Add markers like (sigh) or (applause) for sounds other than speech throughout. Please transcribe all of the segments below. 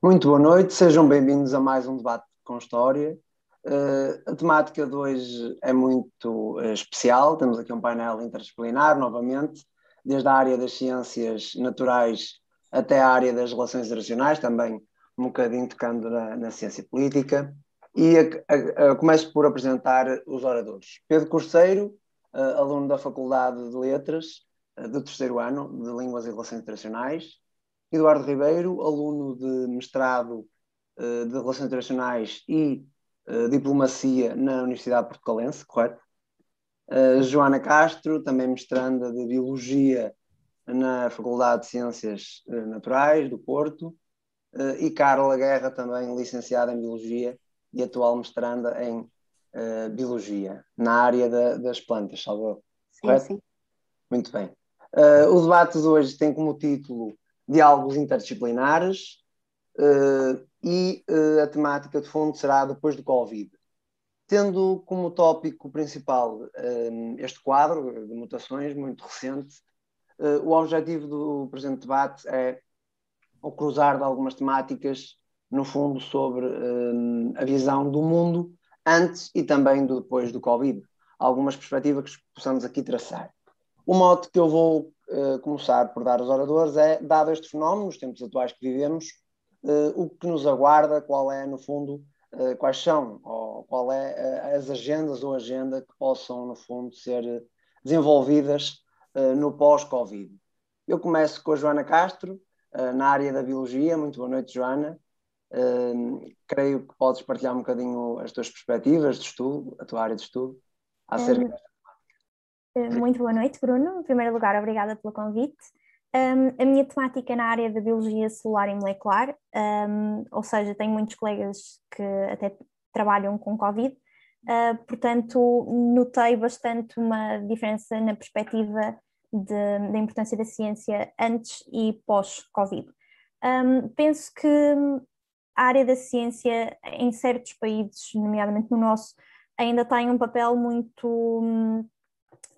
Muito boa noite, sejam bem-vindos a mais um debate com história. Uh, a temática de hoje é muito uh, especial, temos aqui um painel interdisciplinar, novamente, desde a área das ciências naturais até a área das relações internacionais, também um bocadinho tocando na, na ciência política. E a, a, começo por apresentar os oradores. Pedro Corceiro, uh, aluno da Faculdade de Letras, do terceiro ano, de Línguas e Relações Internacionais. Eduardo Ribeiro, aluno de mestrado uh, de Relações Internacionais e uh, Diplomacia na Universidade Portugalense, correto? Uh, Joana Castro, também mestranda de Biologia na Faculdade de Ciências Naturais do Porto. e Carla Guerra, também licenciada em Biologia e atual mestranda em Biologia, na área da, das plantas, salvo Sim, sim. Muito bem. o debate de hoje tem como título diálogos interdisciplinares uh, e uh, a temática de fundo será depois do Covid. Tendo como tópico principal uh, este quadro de mutações muito recente, o objetivo do presente debate é o cruzar de algumas temáticas, no fundo, sobre a visão do mundo antes e também do, depois do Covid. Algumas perspectivas que possamos aqui traçar. O mote que eu vou uh, começar por dar aos oradores é, dado este fenómeno, nos tempos atuais que vivemos, uh, o que nos aguarda, qual é, no fundo, uh, quais são, ou qual é as agendas ou agenda que possam, no fundo, ser desenvolvidas no pós-Covid. Eu começo com a Joana Castro, na área da Biologia. Muito boa noite, Joana. creio que podes partilhar um bocadinho as tuas perspectivas de estudo, a tua área de estudo, acerca um, muito boa noite, Bruno. Em primeiro lugar, obrigada pelo convite. Um, a minha temática é na área da biologia celular e molecular, um, ou seja, tenho muitos colegas que até trabalham com Covid, uh, portanto, notei bastante uma diferença na perspectiva de, da importância da ciência antes e pós-Covid. Um, penso que a área da ciência em certos países, nomeadamente no nosso, ainda tem um papel muito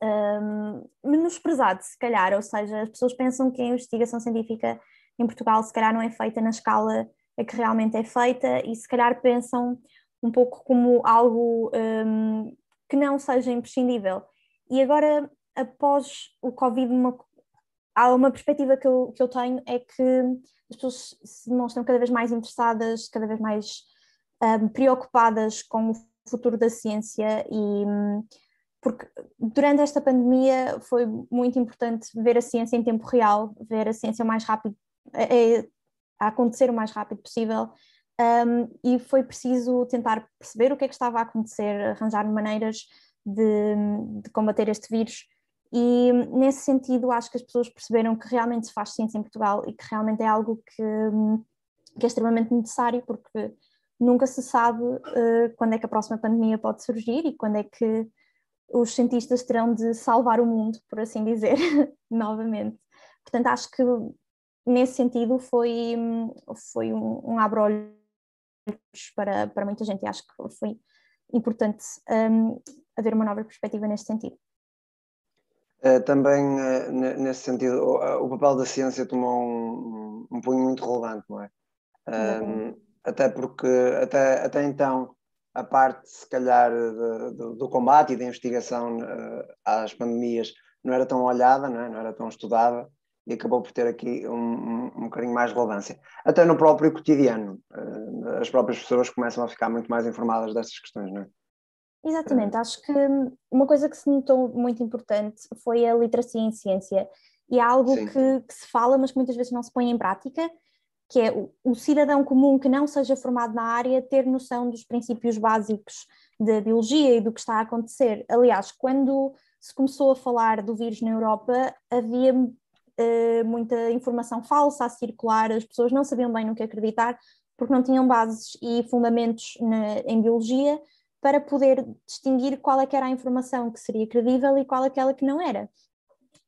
um, menosprezado, se calhar, ou seja, as pessoas pensam que a investigação científica em Portugal se calhar não é feita na escala a que realmente é feita e se calhar pensam um pouco como algo um, que não seja imprescindível. E agora, após o Covid, uma, há uma perspectiva que eu, que eu tenho é que as pessoas se demonstram cada vez mais interessadas, cada vez mais um, preocupadas com o futuro da ciência e hum, porque durante esta pandemia foi muito importante ver a ciência em tempo real, ver a ciência o mais rápido, a, a acontecer o mais rápido possível, um, e foi preciso tentar perceber o que é que estava a acontecer, arranjar maneiras de, de, combater este vírus. E nesse sentido, acho que as pessoas perceberam que realmente se faz ciência em Portugal e que realmente é algo que, que é extremamente necessário, porque nunca se sabe uh, quando é que a próxima pandemia pode surgir e quando é que os cientistas terão de salvar o mundo, por assim dizer, (laughs) novamente. Portanto, acho que nesse sentido foi, foi um, um abre-olhos para, para muita gente e acho que foi importante um, haver uma nova perspectiva neste sentido. Uh, também, uh, nesse sentido, o, o, papel da ciência tomou um, um punho muito relevante, não é? Um, até porque, até, até então, a parte, se calhar, de, de, do combate e da investigação uh, às pandemias não era tão olhada, não, é? não, era tão estudada e acabou por ter aqui um, um, um bocadinho mais relevância. Até no próprio cotidiano, uh, as próprias pessoas começam a ficar muito mais informadas destas questões, não é? Exatamente, acho que uma coisa que se notou muito importante foi a literacia em ciência e é algo que, que, se fala, mas que muitas vezes não se põe em prática que é o, o cidadão comum que não seja formado na área ter noção dos princípios básicos da biologia e do que está a acontecer. Aliás, quando se começou a falar do vírus na Europa, havia uh, muita informação falsa a circular, as pessoas não sabiam bem no que acreditar, porque não tinham bases e fundamentos na, em biologia para poder distinguir qual é que era a informação que seria credível e qual é aquela que não era.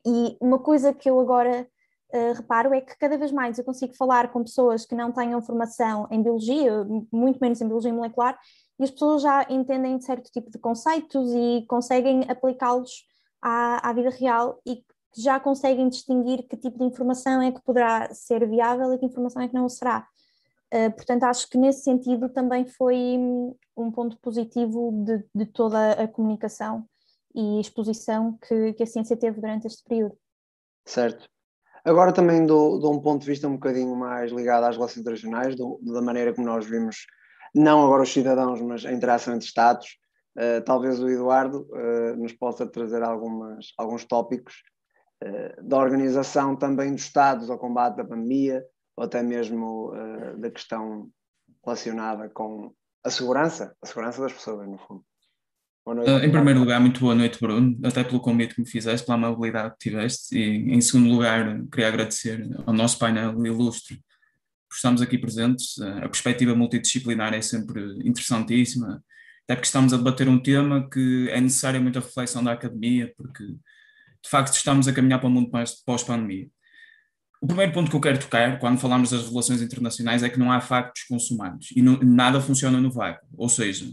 E uma coisa que eu agora uh, reparo é que cada vez mais eu consigo falar com pessoas que não tenham formação em biologia, muito menos em biologia molecular, e as pessoas já entendem certo tipo de conceitos e conseguem aplicá-los à, à vida real e já conseguem distinguir que tipo de informação é que poderá ser viável e que informação é que não o será. Uh, portanto, acho que nesse sentido também foi um ponto positivo de, de toda a comunicação e exposição que, que, a ciência teve durante este período. Certo. Agora também dou um ponto de vista um bocadinho mais ligado às relações internacionais, do, da maneira como nós vimos, não agora os cidadãos, mas a interação entre Estados. Uh, talvez o Eduardo uh, nos possa trazer algumas, alguns tópicos uh, da organização também dos Estados ao combate da pandemia, ou até mesmo da questão relacionada com a segurança, a segurança das pessoas, no fundo. Noite, uh, em primeiro lugar, muito boa noite, Bruno, até pelo convite que me fizeste, pela amabilidade que tiveste, e em segundo lugar, queria agradecer ao nosso painel ilustre por estarmos aqui presentes. A perspectiva multidisciplinar é sempre interessantíssima, até porque estamos a debater um tema que é necessário muita reflexão da academia, porque de facto estamos a caminhar para um mundo pós-pandemia. O primeiro ponto que eu quero tocar, quando falamos das relações internacionais, é que não há factos consumados e não, nada funciona no vácuo. Ou seja,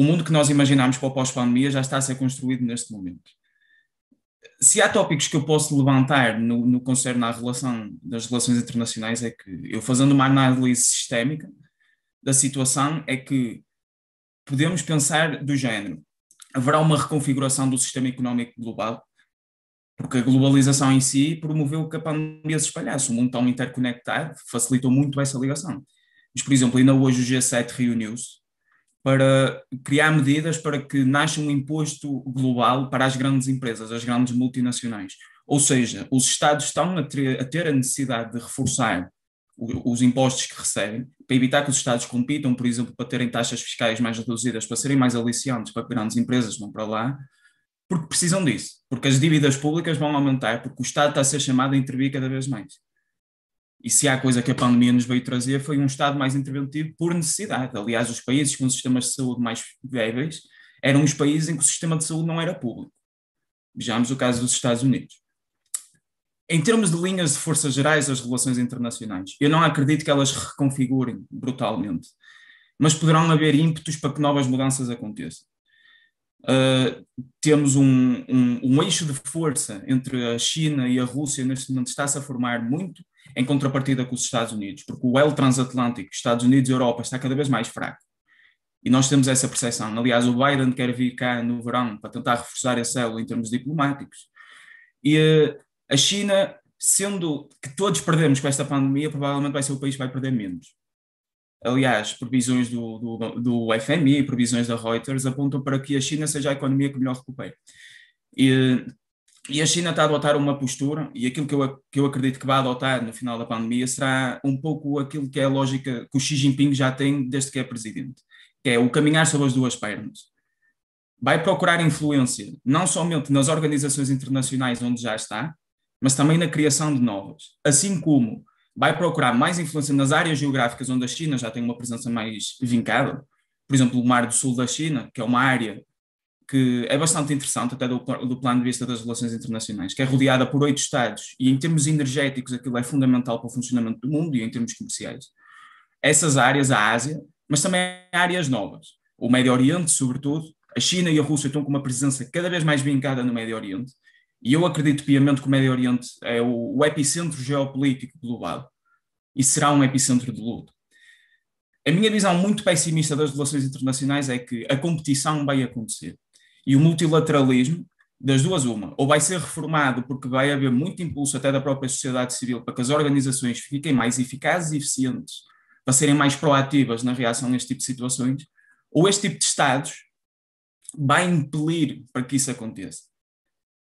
o mundo que nós imaginamos para o pós-pandemia já está a ser construído neste momento. Se há tópicos que eu posso levantar no, no concerne à relação das relações internacionais, é que eu fazendo uma análise sistémica da situação, é que podemos pensar do género: haverá uma reconfiguração do sistema económico global, porque a globalização em si promoveu que a pandemia se espalhasse. O mundo tão interconectado facilitou muito essa ligação. Mas, por exemplo, ainda hoje o G7 reuniu-se para criar medidas para que nasça um imposto global para as grandes empresas, as grandes multinacionais. Ou seja, os Estados estão a ter a, ter a necessidade de reforçar os impostos que recebem, para evitar que os Estados compitam, por exemplo, para terem taxas fiscais mais reduzidas, para serem mais aliciantes, para grandes empresas vão para lá, porque precisam disso, porque as dívidas públicas vão aumentar, porque o Estado está a ser chamado a intervir cada vez mais. E se há coisa que a pandemia nos veio trazer foi um Estado mais interventivo por necessidade. Aliás, os países com sistemas de saúde mais viáveis eram os países em que o sistema de saúde não era público. Vejamos o caso dos Estados Unidos. Em termos de linhas de forças gerais das relações internacionais, eu não acredito que elas reconfigurem brutalmente, mas poderão haver ímpetos para que novas mudanças aconteçam. Uh, temos um, um, um, eixo de força entre a China e a Rússia neste momento está-se a formar muito em contrapartida com os Estados Unidos, porque o elo transatlântico, Estados Unidos e Europa, está cada vez mais fraco. E nós temos essa percepção. Aliás, o Biden quer vir cá no verão para tentar reforçar esse elo em termos diplomáticos. E uh, a China, sendo que todos perdemos com esta pandemia, provavelmente vai ser o país que vai perder menos. Aliás, previsões do, do, do FMI previsões da Reuters apontam para que a China seja a economia que melhor recupere. E, e a China está a adotar uma postura, e aquilo que eu, que eu acredito que vai adotar no final da pandemia será um pouco aquilo que é a lógica que o Xi Jinping já tem desde que é presidente, que é o caminhar sobre as duas pernas. Vai procurar influência, não somente nas organizações internacionais onde já está, mas também na criação de novas. Assim como vai procurar mais influência nas áreas geográficas onde a China já tem uma presença mais vincada, por exemplo, o Mar do Sul da China, que é uma área que é bastante interessante, até do, do plano de vista das relações internacionais, que é rodeada por oito Estados, e em termos energéticos aquilo é fundamental para o funcionamento do mundo e em termos comerciais. Essas áreas, a Ásia, mas também áreas novas, o Médio Oriente, sobretudo, a China e a Rússia estão com uma presença cada vez mais vincada no Médio Oriente, e eu acredito piamente que o Médio Oriente é o, o epicentro geopolítico global. E será um epicentro de luta. A minha visão muito pessimista das relações internacionais é que a competição vai acontecer. E o multilateralismo, das duas, uma, ou vai ser reformado porque vai haver muito impulso até da própria sociedade civil para que as organizações fiquem mais eficazes e eficientes, para serem mais proativas na reação a este tipo de situações, ou este tipo de Estados vai impelir para que isso aconteça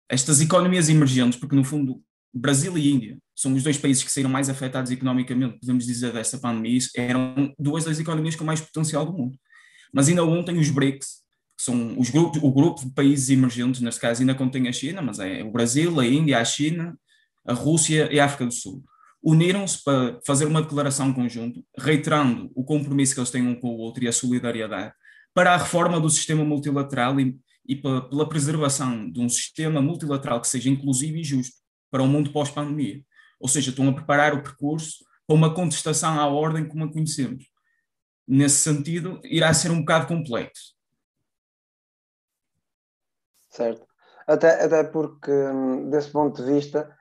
estas economias emergentes, porque no fundo Brasil e Índia são os dois países que saíram mais afetados economicamente, podemos dizer, desta pandemia, eram duas das economias com mais potencial do mundo. Mas ainda ontem os BRICS, que são os grupos, o grupo de países emergentes, neste caso ainda contém a China, mas é o Brasil, a Índia, a China, a Rússia e a África do Sul, uniram-se para fazer uma declaração conjunta, reiterando o compromisso que eles têm um com o outro e a solidariedade, para a reforma do sistema multilateral e e pela preservação de um sistema multilateral que seja inclusivo e justo para o mundo pós-pandemia. Ou seja, estão a preparar o percurso para uma contestação à ordem como a conhecemos. Nesse sentido, irá ser um bocado complexo. Certo. Até, até porque, hum, desse ponto de vista,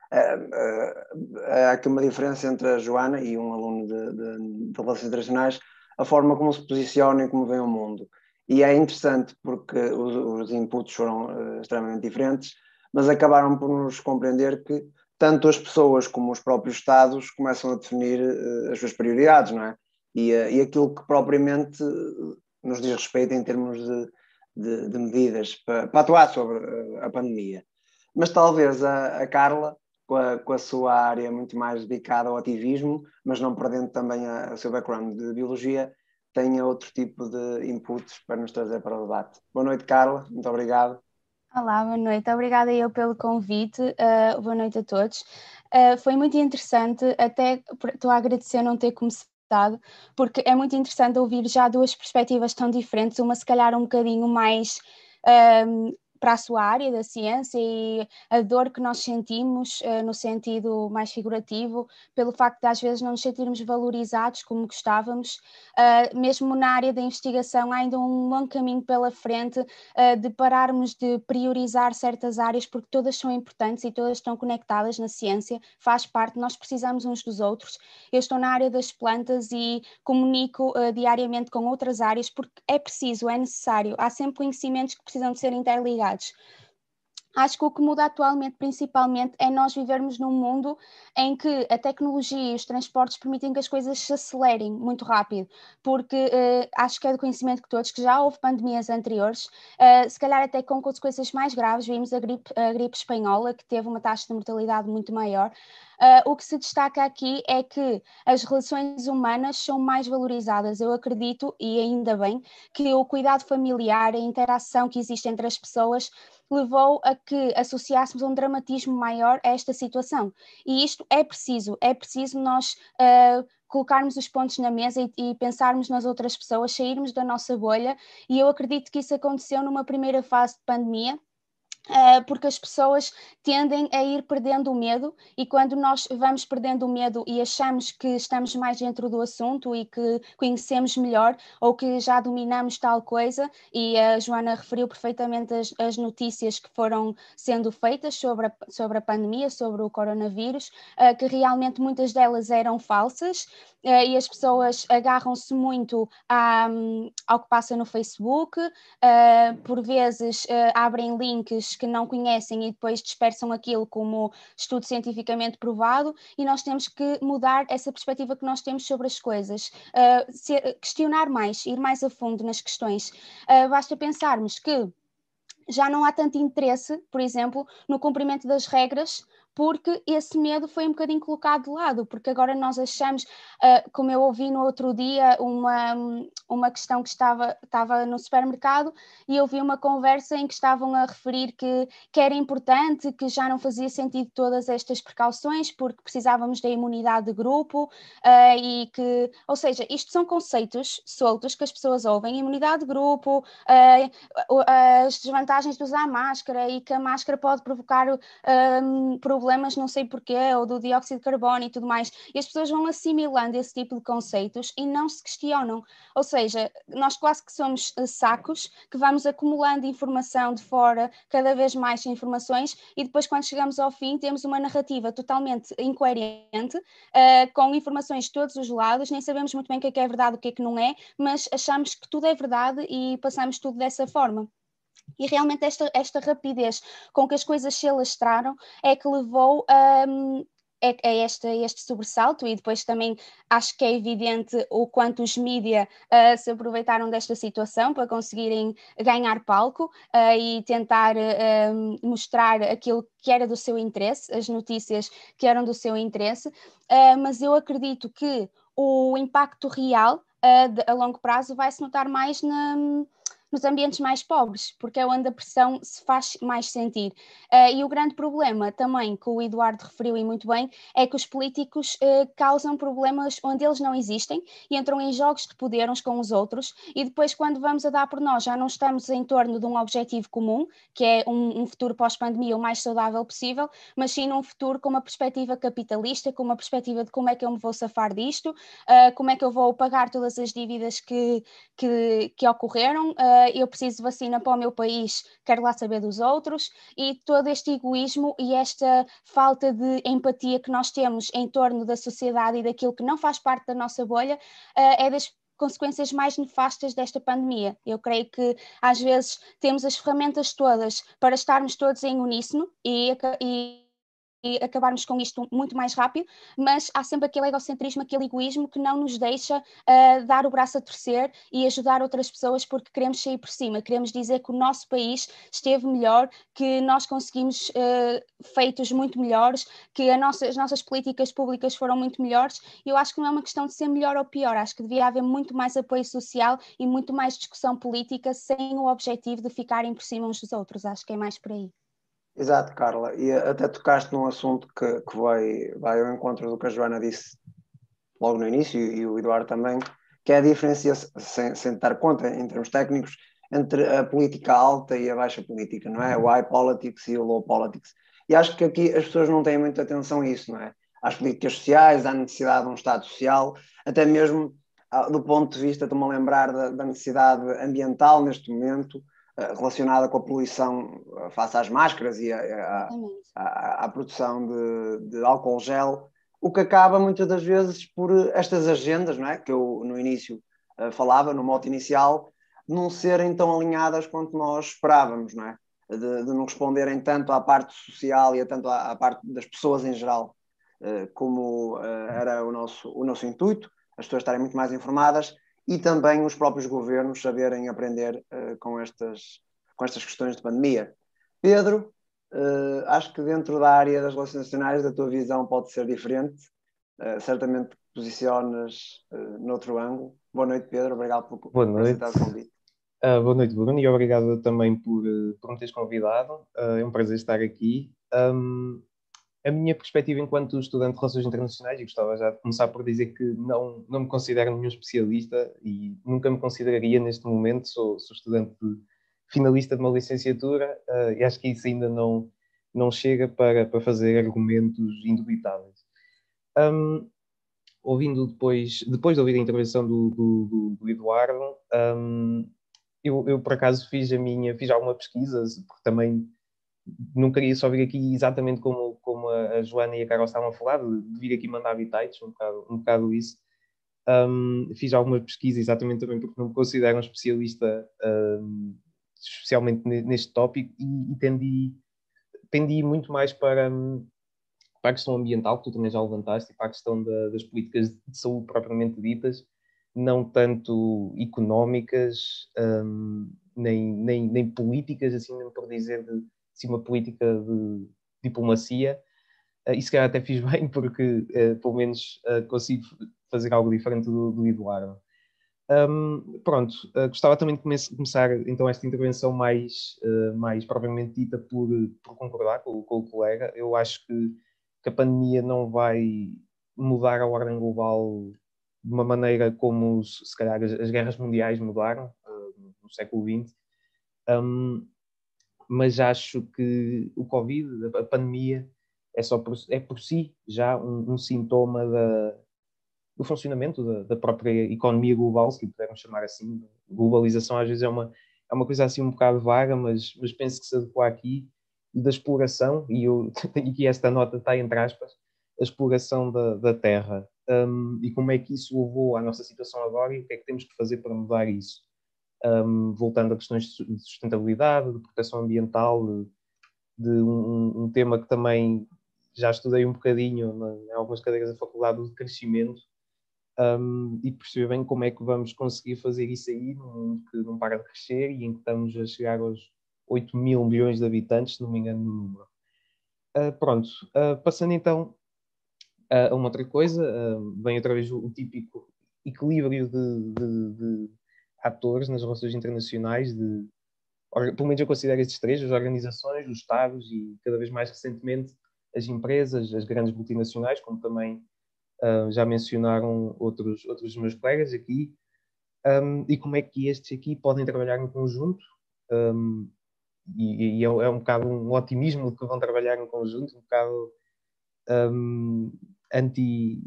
há aqui uma diferença entre a Joana e um aluno de, de, de Relações Internacionais, a forma como se posiciona e como vem o mundo. E é interessante porque os, os inputs foram uh, extremamente diferentes, mas acabaram por nos compreender que tanto as pessoas como os próprios Estados começam a definir uh, as suas prioridades, não é? E, uh, e aquilo que propriamente nos diz respeito em termos de, de, de medidas para, para, atuar sobre a pandemia. Mas talvez a, a Carla com a, com a, sua área muito mais dedicada ao ativismo, mas não perdendo também o seu background de biologia, tenha outro tipo de inputs para nos trazer para o debate. Boa noite, Carla, muito obrigado. Olá, boa noite. Obrigada eu pelo convite. Uh, boa noite a todos. Uh, foi muito interessante, até estou a agradecer não ter começado, porque é muito interessante ouvir já duas perspectivas tão diferentes, uma se calhar um bocadinho mais uh, para a sua área da ciência e a dor que nós sentimos uh, no sentido mais figurativo, pelo facto de às vezes não nos sentirmos valorizados como gostávamos, uh, mesmo na área da investigação há ainda um longo caminho pela frente uh, de pararmos de priorizar certas áreas porque todas são importantes e todas estão conectadas na ciência, faz parte, nós precisamos uns dos outros. Eu estou na área das plantas e comunico diariamente com outras áreas porque é preciso, é necessário, há sempre conhecimentos que precisam de ser interligados atividades. Acho que o que muda atualmente, principalmente, é nós vivermos num mundo em que a tecnologia e os transportes permitem que as coisas se acelerem muito rápido, porque uh, acho que é do conhecimento que todos, que já houve pandemias anteriores, uh, se calhar até com consequências mais graves, vimos a gripe, a gripe espanhola, que teve uma taxa de mortalidade muito maior, Uh, o que se destaca aqui é que as relações humanas são mais valorizadas. Eu acredito, e ainda bem, que o cuidado familiar, a interação que existe entre as pessoas, levou a que associássemos um dramatismo maior a esta situação. E isto é preciso, é preciso nós uh, colocarmos os pontos na mesa e, e, pensarmos nas outras pessoas, sairmos da nossa bolha, e eu acredito que isso aconteceu numa primeira fase de pandemia, porque as pessoas tendem a ir perdendo o medo, e quando nós vamos perdendo o medo e achamos que estamos mais dentro do assunto e que conhecemos melhor ou que já dominamos tal coisa, e a Joana referiu perfeitamente as, as notícias que foram sendo feitas sobre a, sobre a pandemia, sobre o coronavírus, uh, que realmente muitas delas eram falsas, uh, e as pessoas agarram-se muito à, ao que passa no Facebook, por vezes abrem links que não conhecem e depois dispersam aquilo como estudo cientificamente provado, e nós temos que mudar essa perspectiva que nós temos sobre as coisas, uh, ser, questionar mais, ir mais a fundo nas questões. Uh, basta pensarmos que já não há tanto interesse, por exemplo, no cumprimento das regras porque esse medo foi um bocadinho colocado de lado, porque agora nós achamos, uh, como eu ouvi no outro dia, uma, uma questão que estava, estava no supermercado e eu vi uma conversa em que estavam a referir que, que era importante, que já não fazia sentido todas estas precauções, porque precisávamos da imunidade de grupo uh, e que, ou seja, isto são conceitos soltos que as pessoas ouvem, imunidade de grupo, uh, as desvantagens de usar máscara e que a máscara pode provocar problemas problemas, não sei porquê, ou do dióxido de carbono e tudo mais, e as pessoas vão assimilando esse tipo de conceitos e não se questionam. Ou seja, nós quase que somos eh, sacos que vamos acumulando informação de fora, cada vez mais informações, e depois, quando chegamos ao fim, temos uma narrativa totalmente incoerente, uh, com informações de todos os lados, nem sabemos muito bem o que é, que é verdade, o que é que não é, mas achamos que tudo é verdade e passamos tudo dessa forma. E realmente esta, esta rapidez com que as coisas se alastraram é que levou a, é, é este, este sobressalto, e depois também acho que é evidente o quanto os mídia uh, se aproveitaram desta situação para conseguirem ganhar palco uh, e tentar uh, mostrar aquilo que era do seu interesse, as notícias que eram do seu interesse, mas eu acredito que o impacto real a longo prazo vai se notar mais na nos ambientes mais pobres, porque é onde a pressão se faz mais sentir. Uh, e o grande problema também, que o Eduardo referiu e muito bem, é que os políticos uh, causam problemas onde eles não existem e entram em jogos de poder uns com os outros, e depois, quando vamos a dar por nós, já não estamos em torno de um objetivo comum, que é um, um futuro pós-pandemia o mais saudável possível, mas sim num futuro com uma perspectiva capitalista, com uma perspectiva de como é que eu me vou safar disto, uh, como é que eu vou pagar todas as dívidas que, que, que ocorreram eu preciso de vacina para o meu país, quero lá saber dos outros, e todo este egoísmo e esta falta de empatia que nós temos em torno da sociedade e daquilo que não faz parte da nossa bolha uh, é das consequências mais nefastas desta pandemia. Eu creio que às vezes temos as ferramentas todas para estarmos todos em uníssono e e acabarmos com isto muito mais rápido, mas há sempre aquele egocentrismo, aquele egoísmo que não nos deixa uh, dar o braço a torcer e ajudar outras pessoas porque queremos sair por cima, queremos dizer que o nosso país esteve melhor, que nós conseguimos uh, feitos muito melhores, que nossa, as nossas políticas públicas foram muito melhores. Eu acho que não é uma questão de ser melhor ou pior, acho que devia haver muito mais apoio social e muito mais discussão política sem o objetivo de ficarem por cima uns dos outros. Acho que é mais por aí. Exato, Carla. E até tocaste num assunto que, que vai, vai ao encontro do que a Joana disse logo no início e, o Eduardo também, que é a diferença, sem, sem dar conta em termos técnicos, entre a política alta e a baixa política, não é? O high politics e o low politics. E acho que aqui as pessoas não têm muita atenção a isso, não é? Às políticas sociais, à necessidade de um Estado social, até mesmo ah, do ponto de vista, estou-me a lembrar da, da necessidade ambiental neste momento, relacionada com a poluição eh, face às máscaras e à produção de, de, álcool gel, o que acaba muitas das vezes por estas agendas, não é? que eu no início uh, falava, no mote inicial, não serem tão alinhadas quanto nós esperávamos, não é? De, de não responderem tanto à parte social e a tanto à, à parte das pessoas em geral, uh, como uh, era o nosso, o nosso intuito, as pessoas estarem muito mais informadas e também os próprios governos saberem aprender uh, com, estas, com estas questões de pandemia. Pedro, uh, acho que dentro da área das relações nacionais a tua visão pode ser diferente, uh, certamente te posicionas uh, noutro ângulo. Boa noite, Pedro, obrigado por, boa noite. por convite. Uh, boa noite, Bruno, e obrigado também por, por me teres convidado. é um prazer estar aqui. Um, a minha perspectiva enquanto estudante de Relações Internacionais, e gostava já de começar por dizer que não, não me considero nenhum especialista e nunca me consideraria neste momento, sou, sou estudante de, finalista de uma licenciatura uh, e acho que isso ainda não, não chega para, para fazer argumentos indubitáveis. Um, ouvindo depois, depois de ouvir a intervenção do, do, do Eduardo, um, eu, eu, por acaso fiz a minha, fiz alguma pesquisa, porque também não queria só vir aqui exatamente como, como a, Joana e a Carol estavam a falar, de, vir aqui mandar habitats, um bocado, um bocado isso. Um, fiz alguma pesquisa exatamente também porque não me considero um especialista, um, especialmente neste tópico, e, e tendi, tendi muito mais para, para a questão ambiental, que tu também já levantaste, e para a questão da, das políticas de saúde propriamente ditas, não tanto económicas, um, nem, nem, nem políticas, assim, nem por dizer de assim, uma política de diplomacia. Uh, e se calhar até fiz (laughs) bem, porque uh, pelo menos uh, consigo fazer algo diferente do, do Eduardo. Um, pronto, gostava também de come começar então esta intervenção mais, mais propriamente dita por, por concordar com, com, o colega. Eu acho que, que a pandemia não vai mudar a ordem global de uma maneira como se calhar as, as guerras mundiais mudaram no século XX. Um, mas acho que o Covid, a pandemia, é, só por, é por si já um, um sintoma da, do funcionamento da, da, própria economia global, se pudermos chamar assim. Globalização às vezes é uma, é uma coisa assim um bocado vaga, mas, mas penso que se adequa aqui, da exploração, e eu (laughs) tenho aqui esta nota, está entre aspas, a exploração da, da terra. Um, e como é que isso levou à nossa situação agora e o que é que temos que fazer para mudar isso um, voltando a questões de sustentabilidade, de proteção ambiental, de, de um, um, tema que também já estudei um bocadinho em algumas cadeiras da faculdade de crescimento um, e perceber bem como é que vamos conseguir fazer isso aí num mundo que não para de crescer e em que estamos a chegar aos 8 mil milhões de habitantes, se não me engano no número. Uh, pronto, uh, passando então a uma outra coisa, uh, vem outra vez o típico equilíbrio de, de, de atores nas relações internacionais, de, pelo menos eu considero estes três, as organizações, os Estados e cada vez mais recentemente as empresas, as grandes multinacionais, como também uh, já mencionaram outros, outros dos meus colegas aqui, um, e como é que estes aqui podem trabalhar em conjunto. Um, e, e é, é, um bocado um otimismo de que vão trabalhar em conjunto, um bocado um, anti,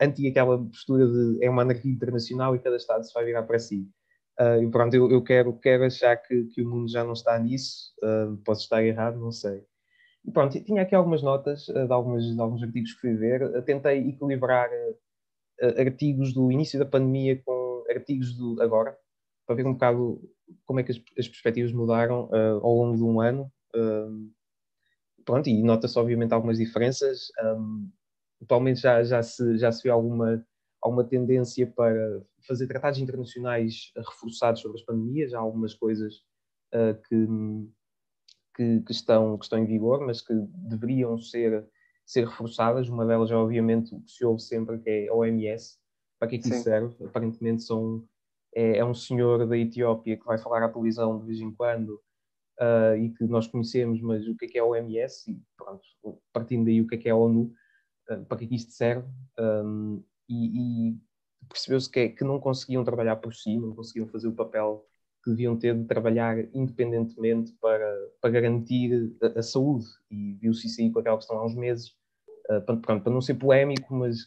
anti aquela postura de é uma anarquia internacional e cada Estado se vai virar para si. Uh, pronto, eu, eu, quero, quero achar que, que o mundo já não está nisso, uh, posso estar errado, não sei. E pronto, tinha aqui algumas notas uh, de, algumas, de alguns artigos que fui ver, tentei equilibrar artigos do início da pandemia com artigos do agora, para ver um bocado como é que as, as perspectivas mudaram ao longo de um ano. pronto, e nota-se obviamente algumas diferenças, um, atualmente já, já, se, já se vê alguma há uma tendência para fazer tratados internacionais reforçados sobre as pandemias, há algumas coisas uh, que, que, que, estão, que estão em vigor, mas que deveriam ser, ser reforçadas. Uma delas é, obviamente, o que se ouve sempre, que é a OMS. Para que é que isso serve? Aparentemente são, é, é, um senhor da Etiópia que vai falar à televisão de vez em quando uh, e que nós conhecemos, mas o que é que é a OMS? E pronto, partindo daí o que é que é a ONU, uh, para que é que isto serve? Um, e, e percebeu-se que, é, que não conseguiam trabalhar por si, não conseguiam fazer o papel que deviam ter de trabalhar independentemente para, para garantir a, a saúde. E viu-se isso aí com aquela questão há uns meses, uh, pronto, para não ser polémico, mas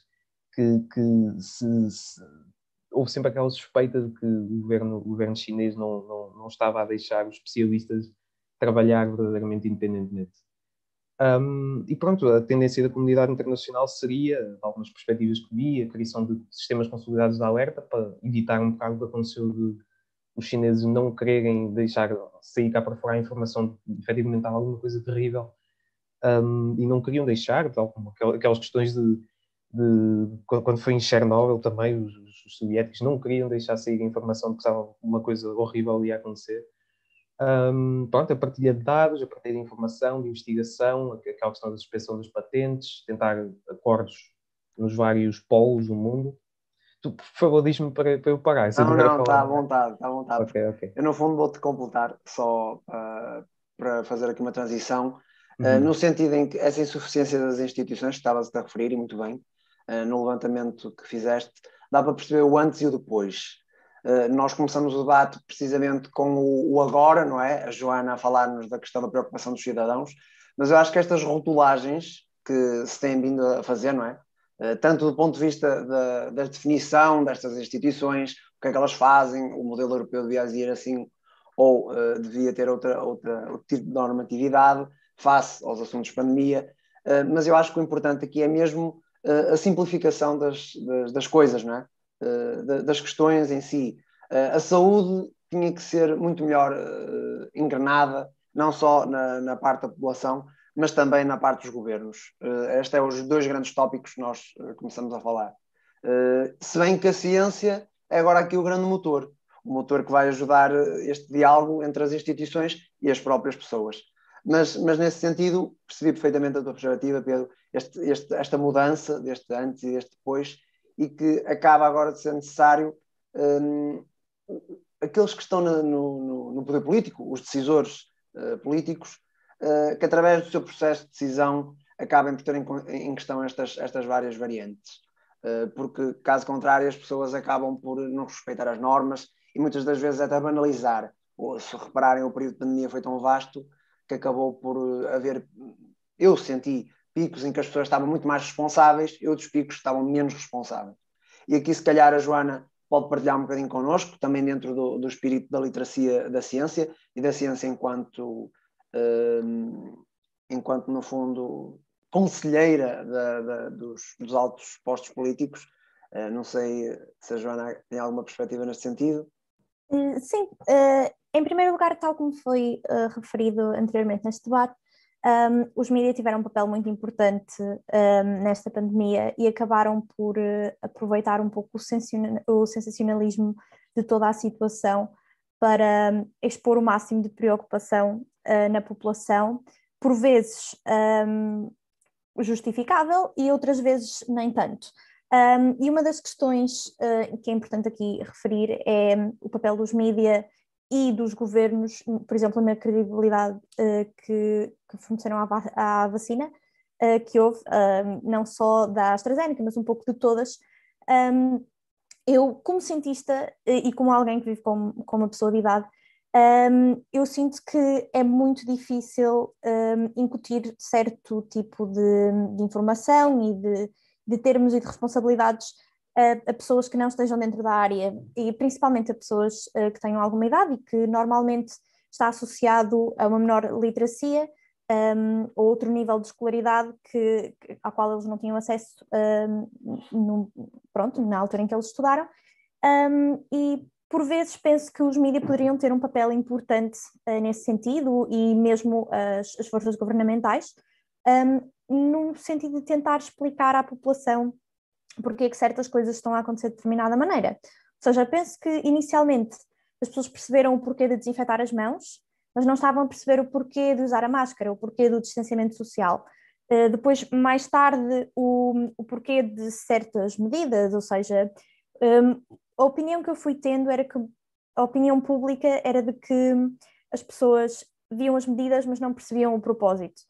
que, que se, se, houve sempre aquela suspeita de que o governo, o governo chinês não, não, não estava a deixar os especialistas trabalhar verdadeiramente independentemente. Um, e pronto, a tendência da comunidade internacional seria, de algumas perspectivas que vi, a criação de sistemas consolidados de alerta para evitar um bocado o que aconteceu de os chineses não quererem deixar sair cá para fora a informação de que efetivamente há alguma coisa terrível um, e não queriam deixar, tal como aquelas questões de, de quando foi em Chernobyl também, os, os, soviéticos não queriam deixar sair a informação de que estava uma coisa horrível ia acontecer. Um, pronto, a partilha de dados, a partilha de informação, de investigação, aquela questão da suspensão das patentes, tentar acordos nos vários polos do mundo. Tu, por favor, diz-me para, para eu parar. Não, não, está à vontade, está à vontade. Okay, okay. Eu, no fundo, vou-te completar só uh, para fazer aqui uma transição, uh, uhum. no sentido em que essa insuficiência das instituições, que estavas a referir, e muito bem, uh, no levantamento que fizeste, dá para perceber o antes e o depois. Eh, nós começamos o debate precisamente com o, o, agora, não é? A Joana a falar-nos da questão da preocupação dos cidadãos, mas eu acho que estas rotulagens que se têm vindo a fazer, não é? Eh, tanto do ponto de vista da, da definição destas instituições, o que é que elas fazem, o modelo europeu devia agir assim ou uh, devia ter outra, outra, outro tipo de normatividade face aos assuntos de pandemia, uh, mas eu acho que o importante aqui é mesmo uh, a simplificação das, das, das, coisas, não é? Uh, das questões em si. Uh, a saúde tinha que ser muito melhor uh, engrenada, não só na, na, parte da população, mas também na parte dos governos. Uh, estes são os dois grandes tópicos que nós começamos a falar. se bem que a ciência é agora aqui o grande motor, o motor que vai ajudar este diálogo entre as instituições e as próprias pessoas. Mas, mas nesse sentido, percebi perfeitamente a tua perspectiva, Pedro, este, este, esta mudança deste antes e deste depois, e que acaba agora de ser necessário um, aqueles que estão no, no, no, poder político, os decisores uh, políticos, uh, que através do seu processo de decisão acabem por ter em, em questão estas, estas várias variantes. Uh, porque, caso contrário, as pessoas acabam por não respeitar as normas e muitas das vezes até banalizar. Ou, se repararem, o período de pandemia foi tão vasto que acabou por haver. Eu senti picos em que as pessoas estavam muito mais responsáveis e outros picos estavam menos responsáveis. E aqui, se calhar, a Joana pode partilhar um bocadinho connosco, também dentro do, do espírito da literacia da ciência e da ciência enquanto, um, enquanto no fundo, conselheira da, da, dos, dos, altos postos políticos. Uh, não sei se a Joana tem alguma perspectiva neste sentido. Eh, sim, uh, em primeiro lugar, tal como foi uh, referido anteriormente neste debate, um, os mídias tiveram um papel muito importante um, nesta pandemia e acabaram por uh, aproveitar um pouco o, sensacionalismo de toda a situação para um, expor o máximo de preocupação uh, na população, por vezes justificável e outras vezes nem tanto. e uma das questões uh, que é importante aqui referir é o papel dos mídias e dos governos, por exemplo, na credibilidade uh, que, que, forneceram à, à vacina uh, que houve, uh, não só da AstraZeneca, mas um pouco de todas. Um, eu, como cientista e como alguém que vive com, com uma pessoa de idade, um, eu sinto que é muito difícil um, incutir certo tipo de, de informação e de, de termos e de responsabilidades a, a, pessoas que não estejam dentro da área e principalmente a pessoas uh, que tenham alguma idade e que normalmente está associado a uma menor literacia um, ou outro nível de escolaridade que, que, ao qual eles não tinham acesso um, no, pronto, na altura em que eles estudaram. Um, e por vezes penso que os mídias poderiam ter um papel importante uh, nesse sentido e mesmo as, as forças governamentais, no sentido de tentar explicar à população porque é que certas coisas estão a acontecer de determinada maneira. Ou seja, penso que inicialmente as pessoas perceberam o porquê de desinfetar as mãos, mas não estavam a perceber o porquê de usar a máscara, o porquê do distanciamento social. Uh, depois, mais tarde, o, o, porquê de certas medidas, ou seja, um, a opinião que eu fui tendo era que a opinião pública era de que as pessoas viam as medidas, mas não percebiam o propósito.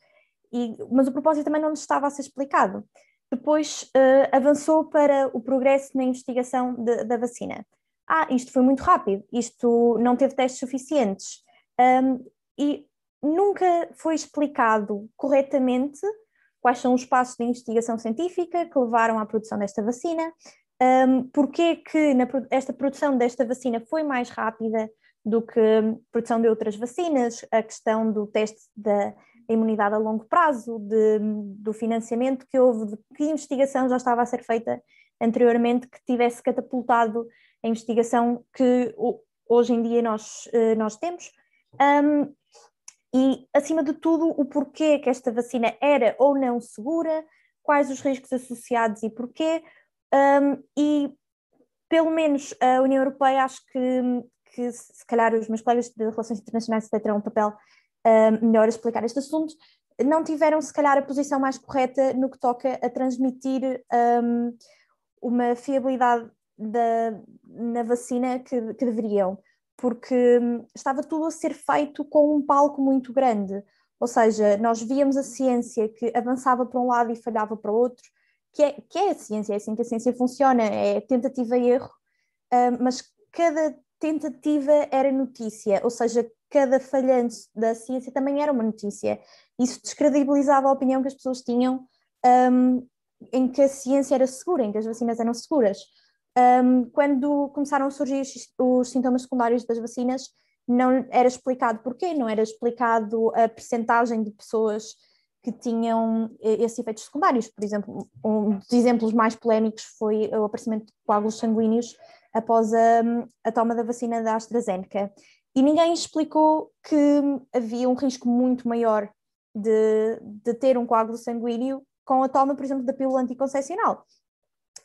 E, mas o propósito também não lhes estava a ser explicado. Depois uh, avançou para o progresso na investigação de, da vacina. Ah, isto foi muito rápido, isto não teve testes suficientes, um, e nunca foi explicado corretamente quais são os passos de investigação científica que levaram à produção desta vacina, um, porque que na, esta produção desta vacina foi mais rápida do que a produção de outras vacinas, a questão do teste da imunidade a longo prazo, de, do financiamento que houve, de que investigação já estava a ser feita anteriormente que tivesse catapultado a investigação que hoje em dia nós, eh, nós temos. Um, e, acima de tudo, o porquê que esta vacina era ou não segura, quais os riscos associados e porquê. Um, e, pelo menos, a União Europeia, acho que, que se calhar os meus colegas de Relações Internacionais terão um papel um, melhor explicar este assunto, não tiveram, se calhar, a posição mais correta no que toca a transmitir um, uma fiabilidade da, na vacina que, que deveriam porque hum, estava tudo a ser feito com um palco muito grande. Ou seja, nós víamos a ciência que avançava para um lado e falhava para o outro, que é, que é a ciência, é assim que a ciência funciona, é tentativa e erro, mas cada tentativa era notícia, ou seja, cada falhante da ciência também era uma notícia. Isso descredibilizava a opinião que as pessoas tinham um, em que a ciência era segura, em que as vacinas eram seguras. Um, quando começaram a surgir os, os, sintomas secundários das vacinas, não era explicado porquê, não era explicado a percentagem de pessoas que tinham esses efeitos secundários. Por exemplo, um dos exemplos mais polémicos foi o aparecimento de coágulos sanguíneos após a, a toma da vacina da AstraZeneca. E ninguém explicou que havia um risco muito maior de, de ter um coágulo sanguíneo com a toma, por exemplo, da pílula anticoncepcional.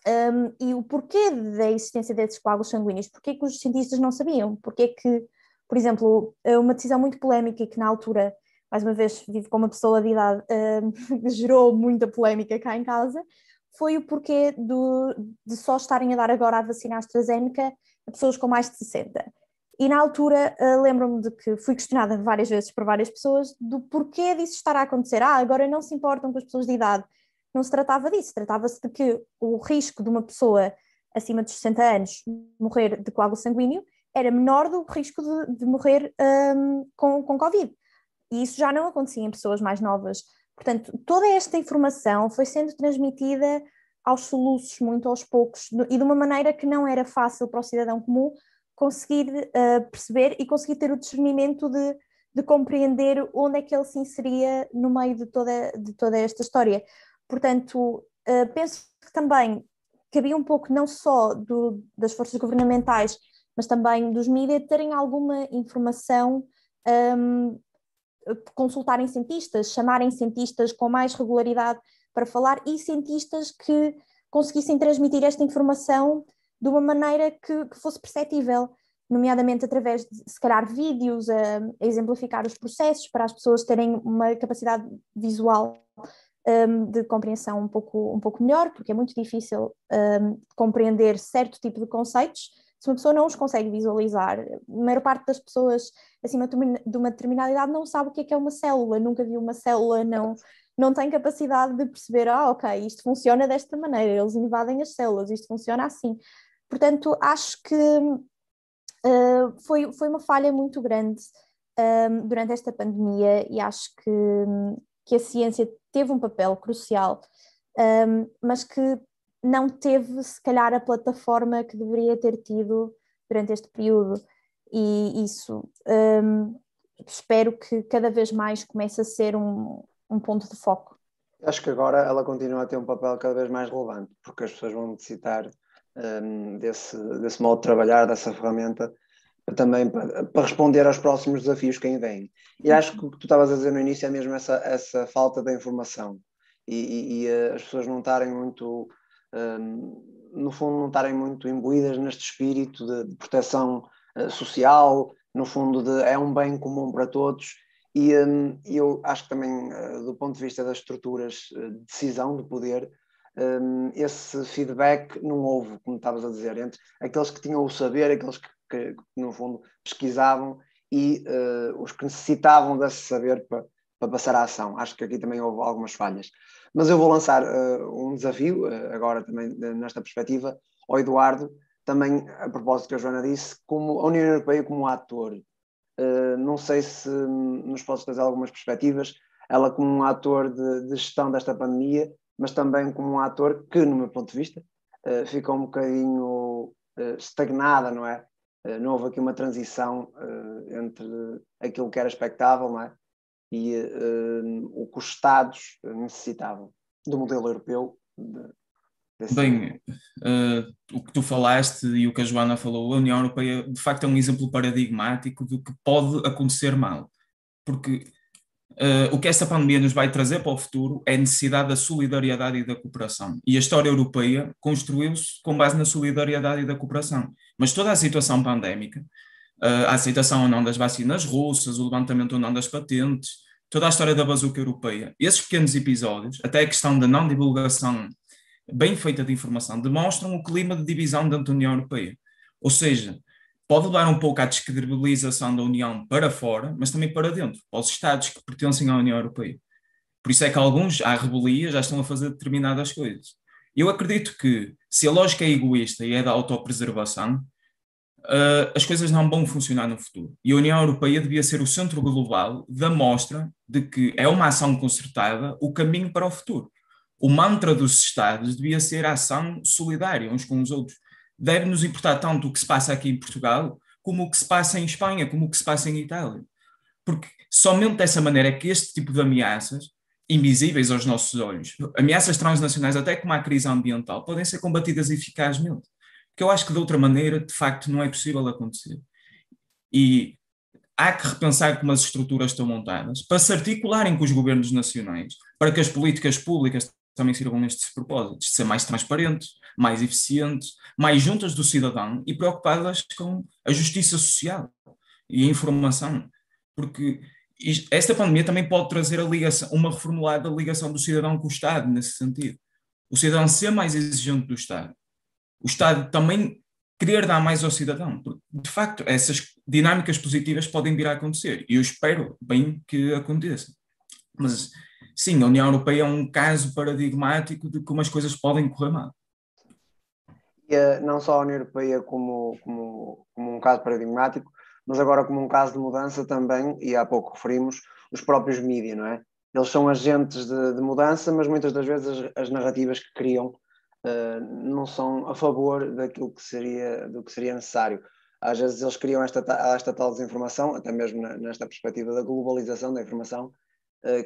Um, e o porquê da existência desses coágulos sanguíneos, porquê que os cientistas não sabiam, porquê que, por exemplo, é uma decisão muito polémica e que na altura, mais uma vez, vivo com uma pessoa de idade, um, (laughs) gerou muita polémica cá em casa, foi o porquê do, de só estarem a dar agora a vacina AstraZeneca a pessoas com mais de 60. E na altura uh, lembro-me de que fui questionada várias vezes por várias pessoas do porquê disso estar a acontecer. Ah, agora não se importam com as pessoas de idade não se tratava disso, tratava-se de que o risco de uma pessoa acima dos 60 anos morrer de coágulo sanguíneo era menor do risco de, de morrer um, com, com Covid. E isso já não acontecia em pessoas mais novas. Portanto, toda esta informação foi sendo transmitida aos soluços, muito aos poucos, e de uma maneira que não era fácil para o cidadão comum conseguir uh, perceber e conseguir ter o discernimento de, de compreender onde é que ele se inseria no meio de toda, de toda esta história. Portanto, uh, penso que também cabia um pouco não só do, das forças governamentais, mas também dos mídias terem alguma informação, um, consultarem cientistas, chamarem cientistas com mais regularidade para falar e cientistas que conseguissem transmitir esta informação de uma maneira que, que fosse perceptível, nomeadamente através de, se calhar, vídeos a, a, exemplificar os processos para as pessoas terem uma capacidade visual um, de compreensão um pouco, um pouco melhor, porque é muito difícil um, compreender certo tipo de conceitos se uma pessoa não os consegue visualizar. A maior parte das pessoas acima de uma determinada idade não sabe o que é, que é uma célula, nunca viu uma célula, não, não tem capacidade de perceber, ah, ok, isto funciona desta maneira, eles invadem as células, isto funciona assim. Portanto, acho que uh, foi, foi uma falha muito grande um, durante esta pandemia e acho que, que a ciência teve um papel crucial, um, mas que não teve, se calhar, a plataforma que deveria ter tido durante este período. E isso um, espero que cada vez mais comece a ser um, um ponto de foco. Acho que agora ela continua a ter um papel cada vez mais relevante, porque as pessoas vão necessitar um, desse, desse modo de trabalhar, dessa ferramenta, também para, para, responder aos próximos desafios que aí vêm. E acho que o que tu estavas a dizer no início é mesmo essa, essa falta da informação e, e, e eh, as pessoas não estarem muito, um, no fundo, não estarem muito imbuídas neste espírito de, de proteção uh, social, no fundo, de, é um bem comum para todos. E um, eu acho que também, uh, do ponto de vista das estruturas de decisão, de poder, um, esse feedback não houve, como estavas a dizer, entre aqueles que tinham o saber, aqueles que, que no fundo, pesquisavam e uh, os que necessitavam desse saber para, passar à ação. Acho que aqui também houve algumas falhas. Mas eu vou lançar uh, um desafio, uh, agora também nesta perspectiva, ao Eduardo, também a propósito que a Joana disse, como a União Europeia como ator. não sei se nos podes trazer algumas perspectivas, ela como um ator de, de gestão desta pandemia, mas também como um ator que, no meu ponto de vista, uh, ficou um bocadinho uh, estagnada, não é? Uh, não houve aqui uma transição entre aquilo que era expectável, não é? E o que os Estados necessitavam do modelo europeu. De, Bem, o que tu falaste e o que a Joana falou, a União Europeia de facto é um exemplo paradigmático do que pode acontecer mal. Porque Uh, o que esta pandemia nos vai trazer para o futuro é a necessidade da solidariedade e da cooperação. E a história europeia construiu-se com base na solidariedade e da cooperação. Mas toda a situação pandémica, uh, a aceitação ou não das vacinas russas, o levantamento ou não das patentes, toda a história da bazuca europeia, esses pequenos episódios, até a questão da não divulgação bem feita de informação, demonstram o clima de divisão dentro da União Europeia. Ou seja, pode levar um pouco à descredibilização da União para fora, mas também para dentro, para os Estados que pertencem à União Europeia. Por isso é que alguns, à rebelia, já estão a fazer determinadas coisas. Eu acredito que, se a lógica é egoísta e é da autopreservação, uh, as coisas não vão funcionar no futuro. E a União Europeia devia ser o centro global da mostra de que é uma ação concertada o caminho para o futuro. O mantra dos Estados devia ser a ação solidária uns com os outros deve nos importar tanto o que se passa aqui em Portugal, como o que se passa em Espanha, como o que se passa em Itália. Porque somente dessa maneira é que este tipo de ameaças, invisíveis aos nossos olhos, ameaças transnacionais, até como a crise ambiental, podem ser combatidas eficazmente. Porque eu acho que de outra maneira, de facto, não é possível acontecer. E há que repensar como as estruturas estão montadas para se articularem com os governos nacionais, para que as políticas públicas também sirvam nestes propósitos, de ser mais transparentes, mais eficientes, mais juntas do cidadão e preocupadas com a justiça social e a informação. Porque esta pandemia também pode trazer a ligação, uma reformulada ligação do cidadão com o Estado, nesse sentido. O cidadão ser mais exigente do Estado. O Estado também querer dar mais ao cidadão. De facto, essas dinâmicas positivas podem vir a acontecer. E eu espero bem que aconteça. Mas, sim, a União Europeia é um caso paradigmático de como as coisas podem correr mal não só a União Europeia como, como, como um caso paradigmático, mas agora como um caso de mudança também, e há pouco referimos, os próprios mídias, não é? Eles são agentes de, de, mudança, mas muitas das vezes as, as narrativas que criam uh, não são a favor daquilo que seria, do que seria necessário. Às vezes eles criam esta, esta tal desinformação, até mesmo nesta perspectiva da globalização da informação,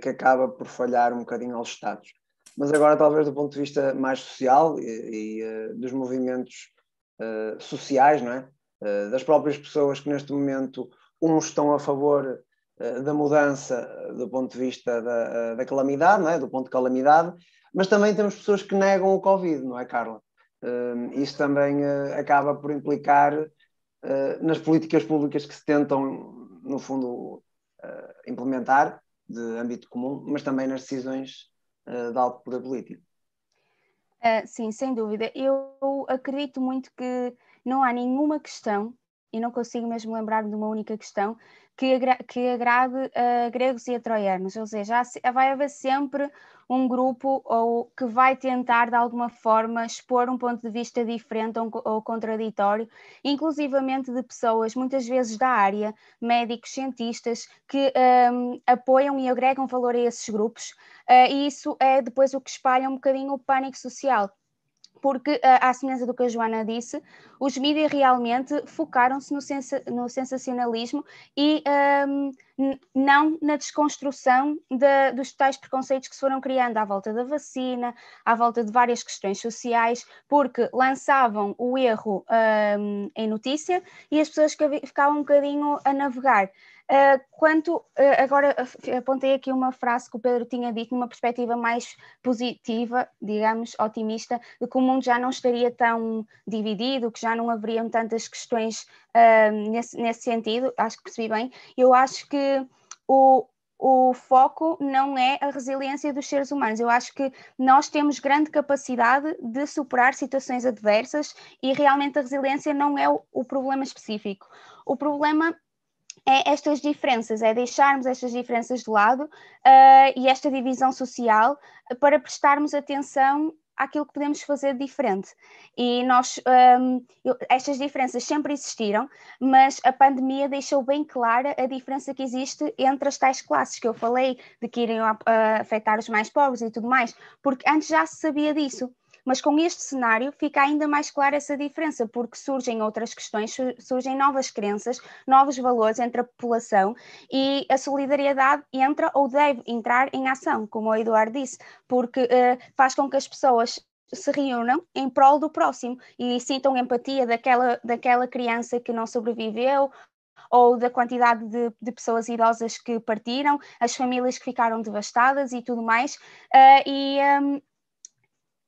que acaba por falhar um bocadinho aos Estados mas agora talvez do ponto de vista mais social e, e uh, dos movimentos uh, sociais, não é? Uh, das próprias pessoas que neste momento uns estão a favor da mudança do ponto de vista da, da, calamidade, não é? do ponto de calamidade, mas também temos pessoas que negam o Covid, não é, Carla? isso também acaba por implicar nas políticas públicas que se tentam, no fundo, implementar de âmbito comum, mas também nas decisões uh, de alto poder político. Uh, sim, sem dúvida. Eu acredito muito que não há nenhuma questão, e não consigo mesmo lembrar de uma única questão, que, agra que agrade a gregos e a troianos, ou seja, há, vai haver sempre um grupo ou que vai tentar de alguma forma expor um ponto de vista diferente ou, ou contraditório, inclusivamente de pessoas muitas vezes da área, médicos, cientistas, que um, apoiam e agregam valor a esses grupos, uh, e isso é depois o que espalha um bocadinho o pânico social porque, à semelhança do que a Joana disse, os mídias realmente focaram-se no, no, sensacionalismo e um, não na desconstrução de, dos tais preconceitos que se foram criando à volta da vacina, à volta de várias questões sociais, porque lançavam o erro um, em notícia e as pessoas ficavam um bocadinho a navegar. Uh, quanto, uh, agora apontei aqui uma frase que o Pedro tinha dito, numa perspectiva mais positiva, digamos, otimista, de que o mundo já não estaria tão dividido, que já não haveriam tantas questões uh, nesse, nesse sentido, acho que percebi bem. Eu acho que o, o foco não é a resiliência dos seres humanos. Eu acho que nós temos grande capacidade de superar situações adversas e realmente a resiliência não é o, o problema específico. O problema é estas diferenças, é deixarmos estas diferenças de lado uh, e esta divisão social para prestarmos atenção àquilo que podemos fazer de diferente. E nós, um, eu, estas diferenças sempre existiram, mas a pandemia deixou bem clara a diferença que existe entre as tais classes que eu falei, de que a afetar os mais pobres e tudo mais, porque antes já se sabia disso. Mas com este cenário fica ainda mais clara essa diferença, porque surgem outras questões, surgem novas crenças, novos valores entre a população e a solidariedade entra ou deve entrar em ação, como o Eduardo disse, porque uh, faz com que as pessoas se reúnam em prol do próximo e sintam empatia daquela, daquela criança que não sobreviveu ou da quantidade de, de, pessoas idosas que partiram, as famílias que ficaram devastadas e tudo mais. Uh, e um,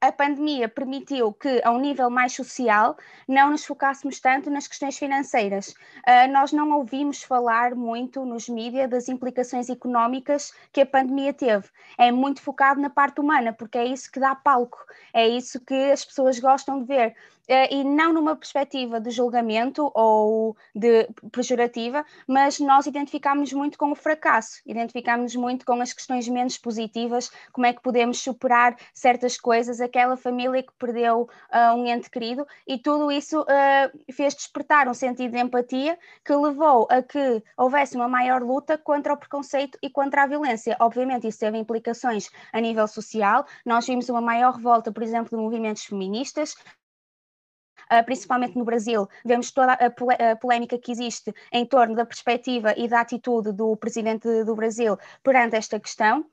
a pandemia permitiu que, a um nível mais social, não nos focássemos tanto nas questões financeiras. Uh, nós não ouvimos falar muito nos mídias das implicações económicas que a pandemia teve. É muito focado na parte humana, porque é isso que dá palco, é isso que as pessoas gostam de ver. Uh, e não numa perspectiva de julgamento ou de pejorativa, mas nós identificámos muito com o fracasso, identificámos muito com as questões menos positivas, como é que podemos superar certas coisas, aquela família que perdeu uh, um ente querido, e tudo isso uh, fez despertar um sentido de empatia que levou a que houvesse uma maior luta contra o preconceito e contra a violência. Obviamente, isso teve implicações a nível social, nós vimos uma maior revolta, por exemplo, de movimentos feministas, Uh, principalmente no Brasil, vemos toda a, polémica que existe em torno da perspectiva e da atitude do presidente do Brasil perante esta questão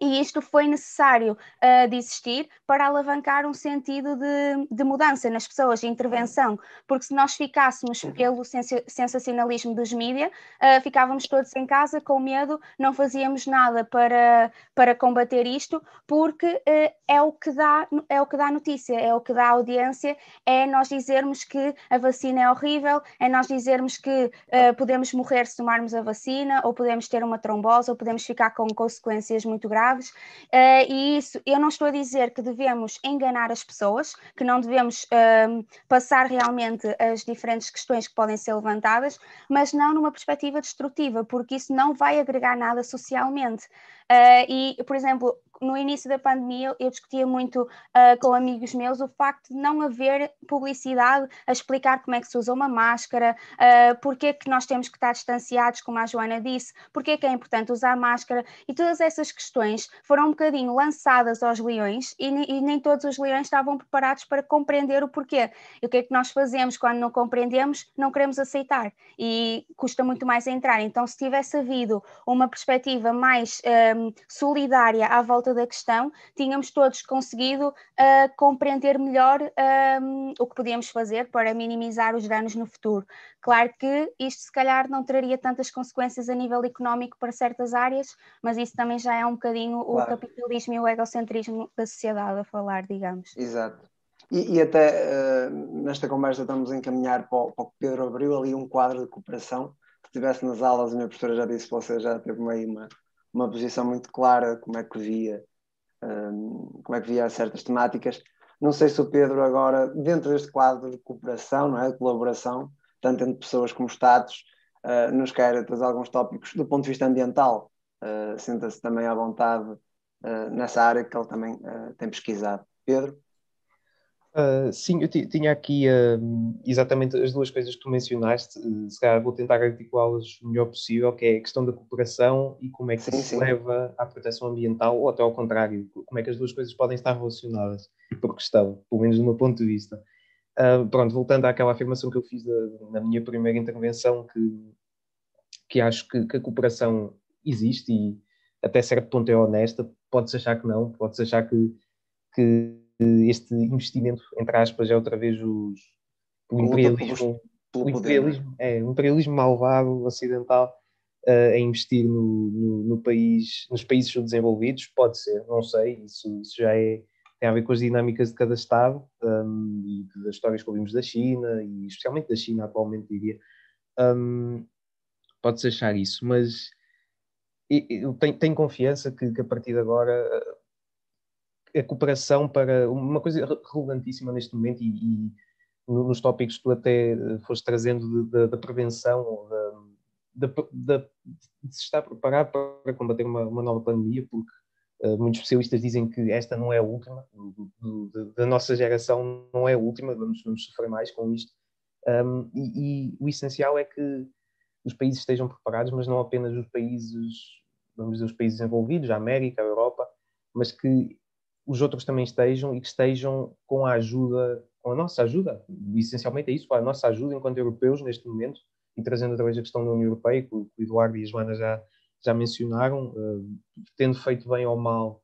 e isto foi necessário uh, de existir para alavancar um sentido de, de, mudança nas pessoas, de intervenção, porque se nós ficássemos pelo sensacionalismo dos mídias, uh, ficávamos todos em casa com medo, não fazíamos nada para, para combater isto, porque uh, é, o que dá, é o que dá notícia, é o que dá audiência, é nós dizermos que a vacina é horrível, é nós dizermos que podemos morrer se tomarmos a vacina, ou podemos ter uma trombose, ou podemos ficar com consequências muito graves uh, e isso eu não estou a dizer que devemos enganar as pessoas, que não devemos uh, passar realmente as diferentes questões que podem ser levantadas, mas não numa perspectiva destrutiva, porque isso não vai agregar nada socialmente. Uh, e, por exemplo, no início da pandemia eu discutia muito uh, com amigos meus o facto de não haver publicidade a explicar como é que se usa uma máscara, uh, porque é que nós temos que estar distanciados, como a Joana disse, porque é que é importante usar máscara e todas essas questões foram um bocadinho lançadas aos leões e, e nem todos os leões estavam preparados para compreender o porquê. E o que é que nós fazemos quando não compreendemos? Não queremos aceitar e custa muito mais entrar. Então, se tivesse havido uma perspectiva mais um, solidária à volta da questão, tínhamos todos conseguido uh, compreender melhor um, o que podíamos fazer para minimizar os danos no futuro. Claro que isto se calhar não traria tantas consequências a nível económico para certas áreas, mas isso também já é um bocadinho claro. o capitalismo e o egocentrismo da sociedade a falar, digamos. Exato. E, e até uh, nesta conversa estamos a encaminhar para o, para o Pedro abriu ali um quadro de cooperação que tivesse nas aulas, a minha professora já disse, você já teve meio uma, uma posição muito clara como é que via um, como é que via certas temáticas. Não sei se o Pedro agora, dentro deste quadro de cooperação, não é? de colaboração, tanto entre pessoas como Estados, uh, nos quer trazer alguns tópicos do ponto de vista ambiental. Uh, Sinta-se também à vontade uh, nessa área que ele também tem pesquisado. Pedro? Uh, sim, eu tinha aqui uh, exatamente as duas coisas que tu mencionaste, uh, se calhar vou tentar articulá-las o melhor possível, que é a questão da cooperação e como é que sim, se sim. leva à proteção ambiental, ou até ao contrário, como é que as duas coisas podem estar relacionadas, por questão, pelo menos do meu ponto de vista. pronto, voltando àquela afirmação que eu fiz da, na minha primeira intervenção, que, que acho que, que a cooperação existe e até certo ponto é honesta, pode-se achar que não, pode-se achar que, que este investimento, entre aspas, é outra vez os, o imperialismo, o imperialismo, é, o imperialismo malvado ocidental uh, a investir no, no, no, país, nos países subdesenvolvidos, pode ser, não sei, isso, isso já é, tem a ver com as dinâmicas de cada Estado um, e das histórias que ouvimos da China, e especialmente da China atualmente, diria. Um, Pode-se achar isso, mas eu tenho, tenho confiança que, que, a partir de agora a cooperação para uma coisa relevantíssima neste momento e, e nos tópicos que tu até eh, foste trazendo da prevenção da, de se estar preparado para combater uma, uma nova pandemia, porque uh, muitos especialistas dizem que esta não é a última, do, do, da nossa geração não é a última, vamos, vamos sofrer mais com isto. Um, e, e, o essencial é que os países estejam preparados, mas não apenas os países, vamos dizer, os países envolvidos, a América, a Europa, mas que os outros também estejam e que estejam com a ajuda, com a nossa ajuda, essencialmente é isso, a nossa ajuda enquanto europeus neste momento, e trazendo outra vez a questão da União Europeia, que o Eduardo e a Joana já, já mencionaram, uh, tendo feito bem ou mal,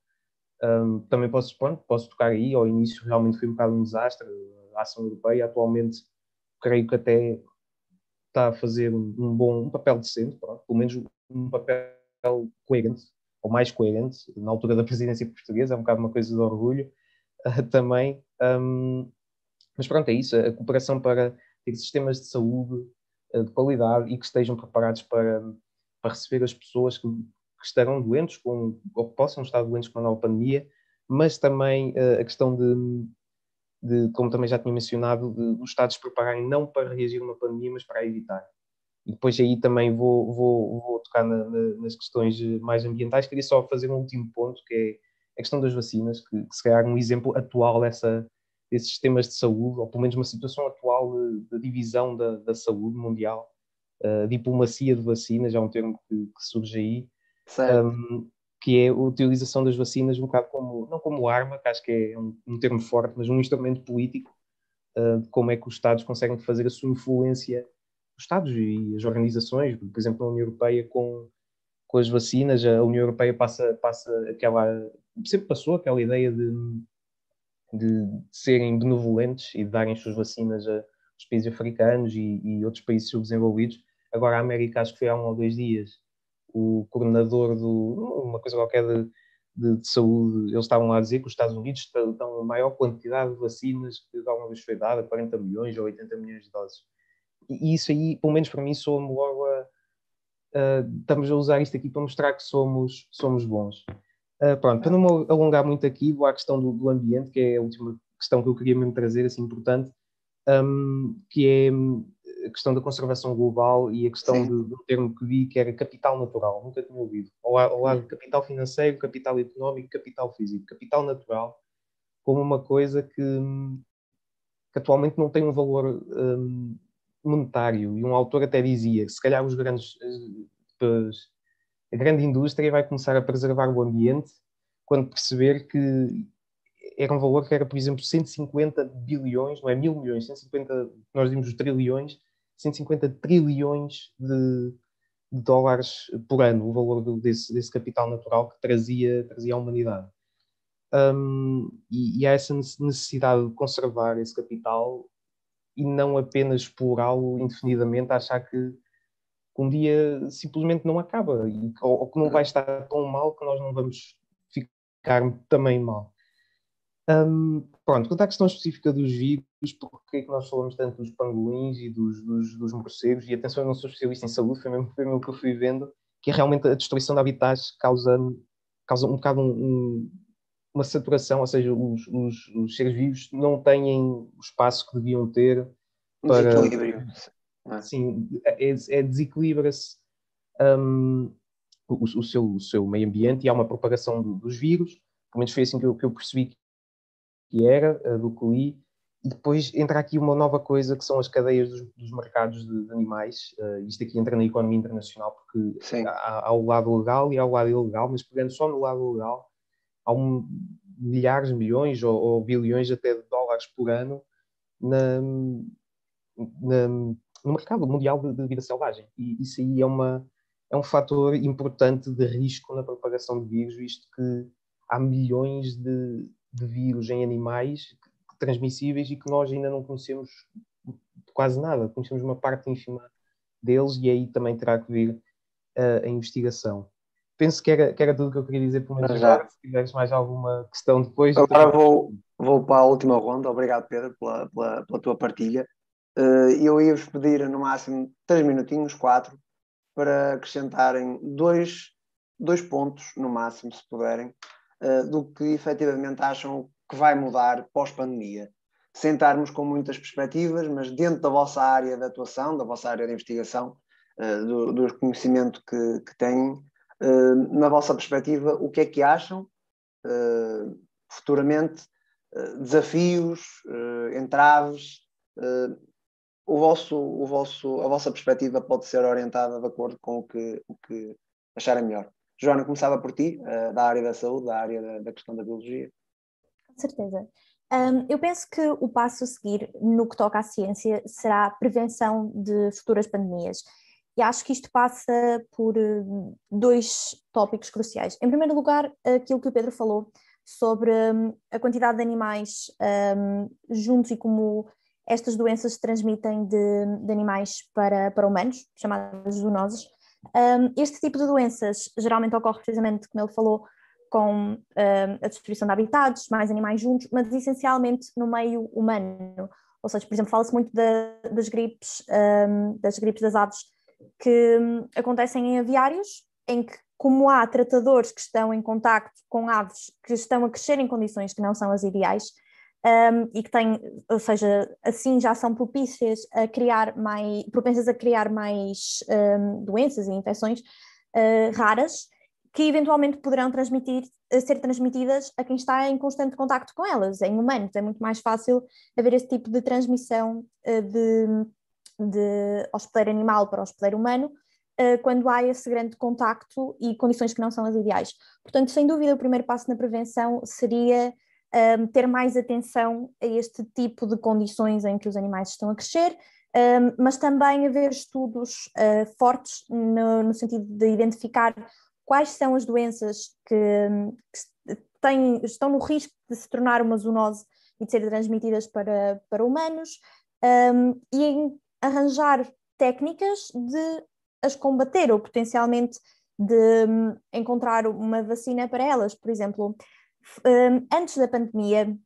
um, eh, também posso, pronto, posso tocar aí, ao início realmente foi um bocado um desastre, a ação europeia, atualmente creio que até está a fazer um bom um papel decente, pronto, pelo menos um papel coerente ou mais coerente, na altura da presidência portuguesa, é um bocado uma coisa de orgulho uh, (laughs) também. Um, mas pronto, é isso, a cooperação para ter sistemas de saúde uh, de qualidade e que estejam preparados para, para receber as pessoas que, que estarão doentes com, ou que possam estar doentes com a nova pandemia, mas também uh, a questão de, de, como também já tinha mencionado, de, os Estados prepararem não para reagir a uma pandemia, mas para evitar. E depois aí também vou, vou, vou tocar na, na, nas questões mais ambientais. Queria só fazer um último ponto, que é a questão das vacinas, que, que se calhar um exemplo atual dessa, desses sistemas de saúde, ou pelo menos uma situação atual da divisão da, da, saúde mundial, uh, diplomacia de vacinas, é um termo que, que surge aí, um, que é a utilização das vacinas um bocado como, não como arma, que acho que é um, um termo forte, mas um instrumento político, uh, de como é que os Estados conseguem fazer a sua influência os Estados e as organizações, por exemplo, a União Europeia com, com as vacinas, a União Europeia passa, passa aquela, sempre passou aquela ideia de, de serem benevolentes e de darem as suas vacinas aos países africanos e, e outros países subdesenvolvidos. Agora, a América, acho que foi há um ou dois dias, o coordenador do, uma coisa qualquer de, de, de, saúde, eles estavam lá a dizer que os Estados Unidos dão a maior quantidade de vacinas que alguma vez foi dada, 40 milhões ou 80 milhões de doses e isso aí, pelo menos para mim, soa-me logo a, uh, estamos a usar isto aqui para mostrar que somos, somos bons. Uh, pronto, para não me alongar muito aqui, vou à questão do, do, ambiente, que é a última questão que eu queria mesmo trazer, assim, importante, um, que é a questão da conservação global e a questão do, do, termo que vi, que era capital natural, nunca tinha ouvido. Ao, ao lado de capital financeiro, capital económico, capital físico. Capital natural como uma coisa que, que atualmente não tem um valor um, monetário. E um autor até dizia: se calhar os grandes, depois, a grande indústria vai começar a preservar o ambiente quando perceber que era um valor que era, por exemplo, 150 bilhões, não é mil milhões, 150, nós vimos os trilhões, 150 trilhões de, de, dólares por ano, o valor desse, desse capital natural que trazia, trazia à humanidade. Um, e, e há essa necessidade de conservar esse capital e não apenas explorá-lo indefinidamente, achar que, um dia simplesmente não acaba e, ou, ou, que não vai estar tão mal que nós não vamos ficar também mal. Um, pronto, quanto à questão específica dos vírus, porque é que nós falamos tanto dos pangolins e dos, dos, dos morcegos, e atenção, eu não sou especialista em saúde, foi mesmo, foi mesmo que eu fui vendo, que é realmente a destruição de habitats causa, causa um bocado um, um uma saturação, ou seja, os, os, os, seres vivos não têm o espaço que deviam ter para. Desequilíbrio. É? Sim, é, é desequilibra-se um, o, o, seu, o seu meio ambiente e há uma propagação do, dos vírus, pelo menos foi assim que eu, que eu percebi que era, do que li, e depois entra aqui uma nova coisa que são as cadeias dos, dos mercados de, de animais. Uh, isto aqui entra na economia internacional porque há, há, o lado legal e há o lado ilegal, mas pegando só no lado legal, há um, milhares, milhões ou, ou, bilhões até de dólares por ano na, na, no mercado mundial de, de, vida selvagem. E isso aí é, uma, é um fator importante de risco na propagação de vírus, visto que há milhões de, de vírus em animais transmissíveis e que nós ainda não conhecemos quase nada, conhecemos uma parte ínfima deles e aí também terá que vir uh, a investigação. Penso que era, que era tudo que eu queria dizer, pelo menos Já. agora. Se tiveres mais alguma questão depois. Agora vou, vou para a última ronda. Obrigado, Pedro, pela, pela, pela tua partilha. Uh, eu ia-vos pedir no máximo três minutinhos, quatro, para acrescentarem dois, dois pontos, no máximo, se puderem, uh, do que efetivamente acham que vai mudar pós-pandemia. Sem estarmos com muitas perspectivas, mas dentro da vossa área de atuação, da vossa área de investigação, uh, do, do, conhecimento que, que têm, na vossa perspectiva, o que é que acham uh, futuramente? desafios, entraves, o vosso, o vosso, a vossa perspectiva pode ser orientada de acordo com o que, o que acharem melhor. Joana, começava por ti, da área da saúde, da área da, da questão da biologia. Com certeza. Um, eu penso que o passo a seguir no que toca à ciência será a prevenção de futuras pandemias. E acho que isto passa por hum, dois tópicos cruciais. Em primeiro lugar, aquilo que o Pedro falou sobre hum, a quantidade de animais um, juntos e como estas doenças se transmitem de, de animais para, para humanos, chamadas zoonoses. Um, este tipo de doenças geralmente ocorre precisamente, como ele falou, com uh, a destruição de habitats, mais animais juntos, mas essencialmente no meio humano. Ou seja, por exemplo, fala-se muito das gripes, um, das gripes das aves que um, acontecem em aviários, em que, como há tratadores que estão em contacto com aves que estão a crescer em condições que não são as ideais, um, e que têm, ou seja, assim já são propícias a criar mais, propensas a criar mais um, doenças e infecções uh, raras, que eventualmente poderão transmitir, eh, ser transmitidas a quem está em constante contacto com elas. Em humanos é muito mais fácil haver esse tipo de transmissão eh, de, de hospedeiro animal para hospedeiro humano eh, quando há esse grande contacto e condições que não são as ideais. Portanto, sem dúvida, o primeiro passo na prevenção seria um, ter mais atenção a este tipo de condições em que os animais estão a crescer, um, mas também haver estudos uh, fortes no, no, sentido de identificar quais são as doenças que, que têm, estão no risco de se tornar uma zoonose e de serem transmitidas para, para humanos, um, e em arranjar técnicas de as combater ou potencialmente de um, encontrar uma vacina para elas. Por exemplo, um, antes da pandemia,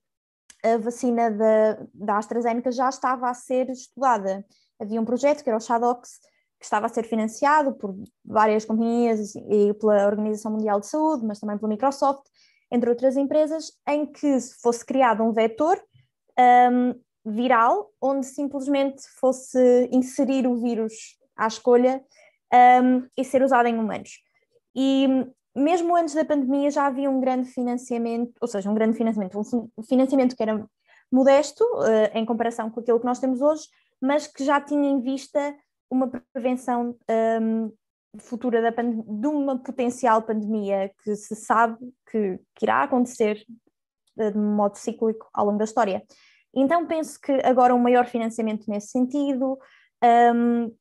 a vacina da, da AstraZeneca já estava a ser estudada. Havia um projeto que era o SHADOX, que estava a ser financiado por várias companhias e pela Organização Mundial de Saúde, mas também pela Microsoft, entre outras empresas, em que fosse criado um vetor um, viral, onde simplesmente fosse inserir o vírus à escolha um, e ser usado em humanos. E mesmo antes da pandemia já havia um grande financiamento, ou seja, um grande financiamento, um financiamento que era modesto uh, em comparação com aquilo que nós temos hoje, mas que já tinha em vista uma prevenção um, futura da de uma potencial pandemia que se sabe que, que irá acontecer de modo cíclico ao longo da história. Então penso que agora um maior financiamento nesse sentido, um,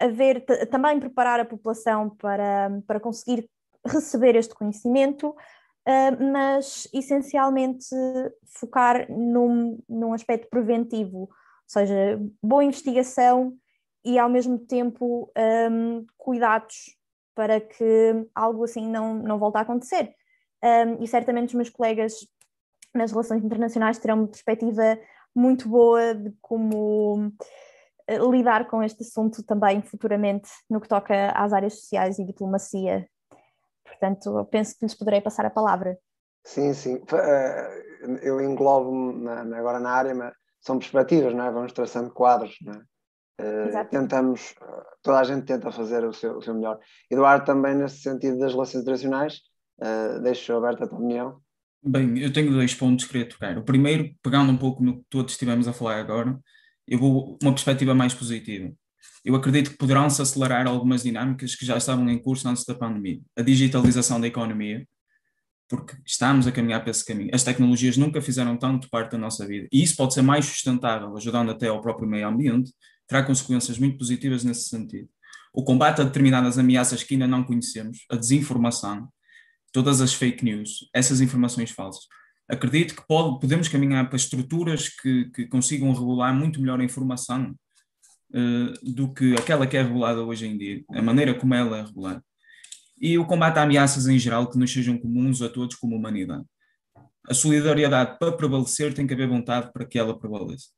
haver também preparar a população para, para conseguir receber este conhecimento, uh, mas essencialmente focar num, num aspecto preventivo, ou seja, boa investigação e ao mesmo tempo um, cuidados para que algo assim não, não volte a acontecer. Um, e certamente os meus colegas nas relações internacionais terão uma perspectiva muito boa de como eh, lidar com este assunto também futuramente no que toca às áreas sociais e diplomacia. Portanto, eu penso que lhes poderei passar a palavra. Sim, sim. Eh, eu englobo-me agora na área, mas são perspectivas, não é? Vamos traçando quadros, não é? Uh, tentamos, toda a gente tenta fazer o seu, o seu melhor. Eduardo, também nesse sentido das relações internacionais, deixo aberta a tua opinião. Bem, eu tenho dois pontos que queria tocar. O primeiro, pegando um pouco no que todos estivemos a falar agora, eu vou uma perspectiva mais positiva. Eu acredito que poderão se acelerar algumas dinâmicas que já estavam em curso antes da pandemia. A digitalização da economia, porque estamos a caminhar para esse caminho. As tecnologias nunca fizeram tanto parte da nossa vida. E isso pode ser mais sustentável, ajudando até ao próprio meio ambiente, terá consequências muito positivas nesse sentido. O combate a determinadas ameaças que ainda não conhecemos, a desinformação, todas as fake news, essas informações falsas. Acredito que pode, podemos caminhar para estruturas que, que consigam regular muito melhor a informação uh, do que aquela que é regulada hoje em dia, a maneira como ela é regulada. E o combate a ameaças em geral que nos sejam comuns a todos como humanidade. A solidariedade, para prevalecer, tem que haver vontade para que ela prevaleça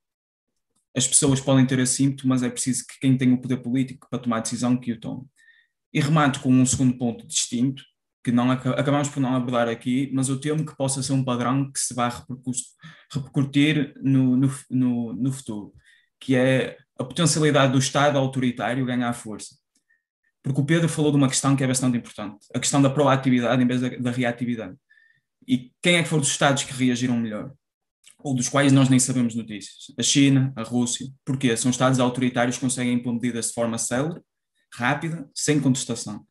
as pessoas podem ter ímpeto, mas é preciso que quem tem o poder político para tomar decisão que o tome. E remato com um segundo ponto distinto, que não acabamos por não abordar aqui, mas eu temo que possa ser um padrão que se vai repercutir no, no, no, no futuro, que é a potencialidade do Estado autoritário ganhar força. Porque o Pedro falou de uma questão que é bastante importante, a questão da proatividade em vez da, da reatividade. E quem é que foram os Estados que reagiram melhor? ou dos quais nós nem sabemos notícias. A China, a Rússia. Porquê? São Estados autoritários que conseguem impor medidas de forma célere, rápida, sem contestação.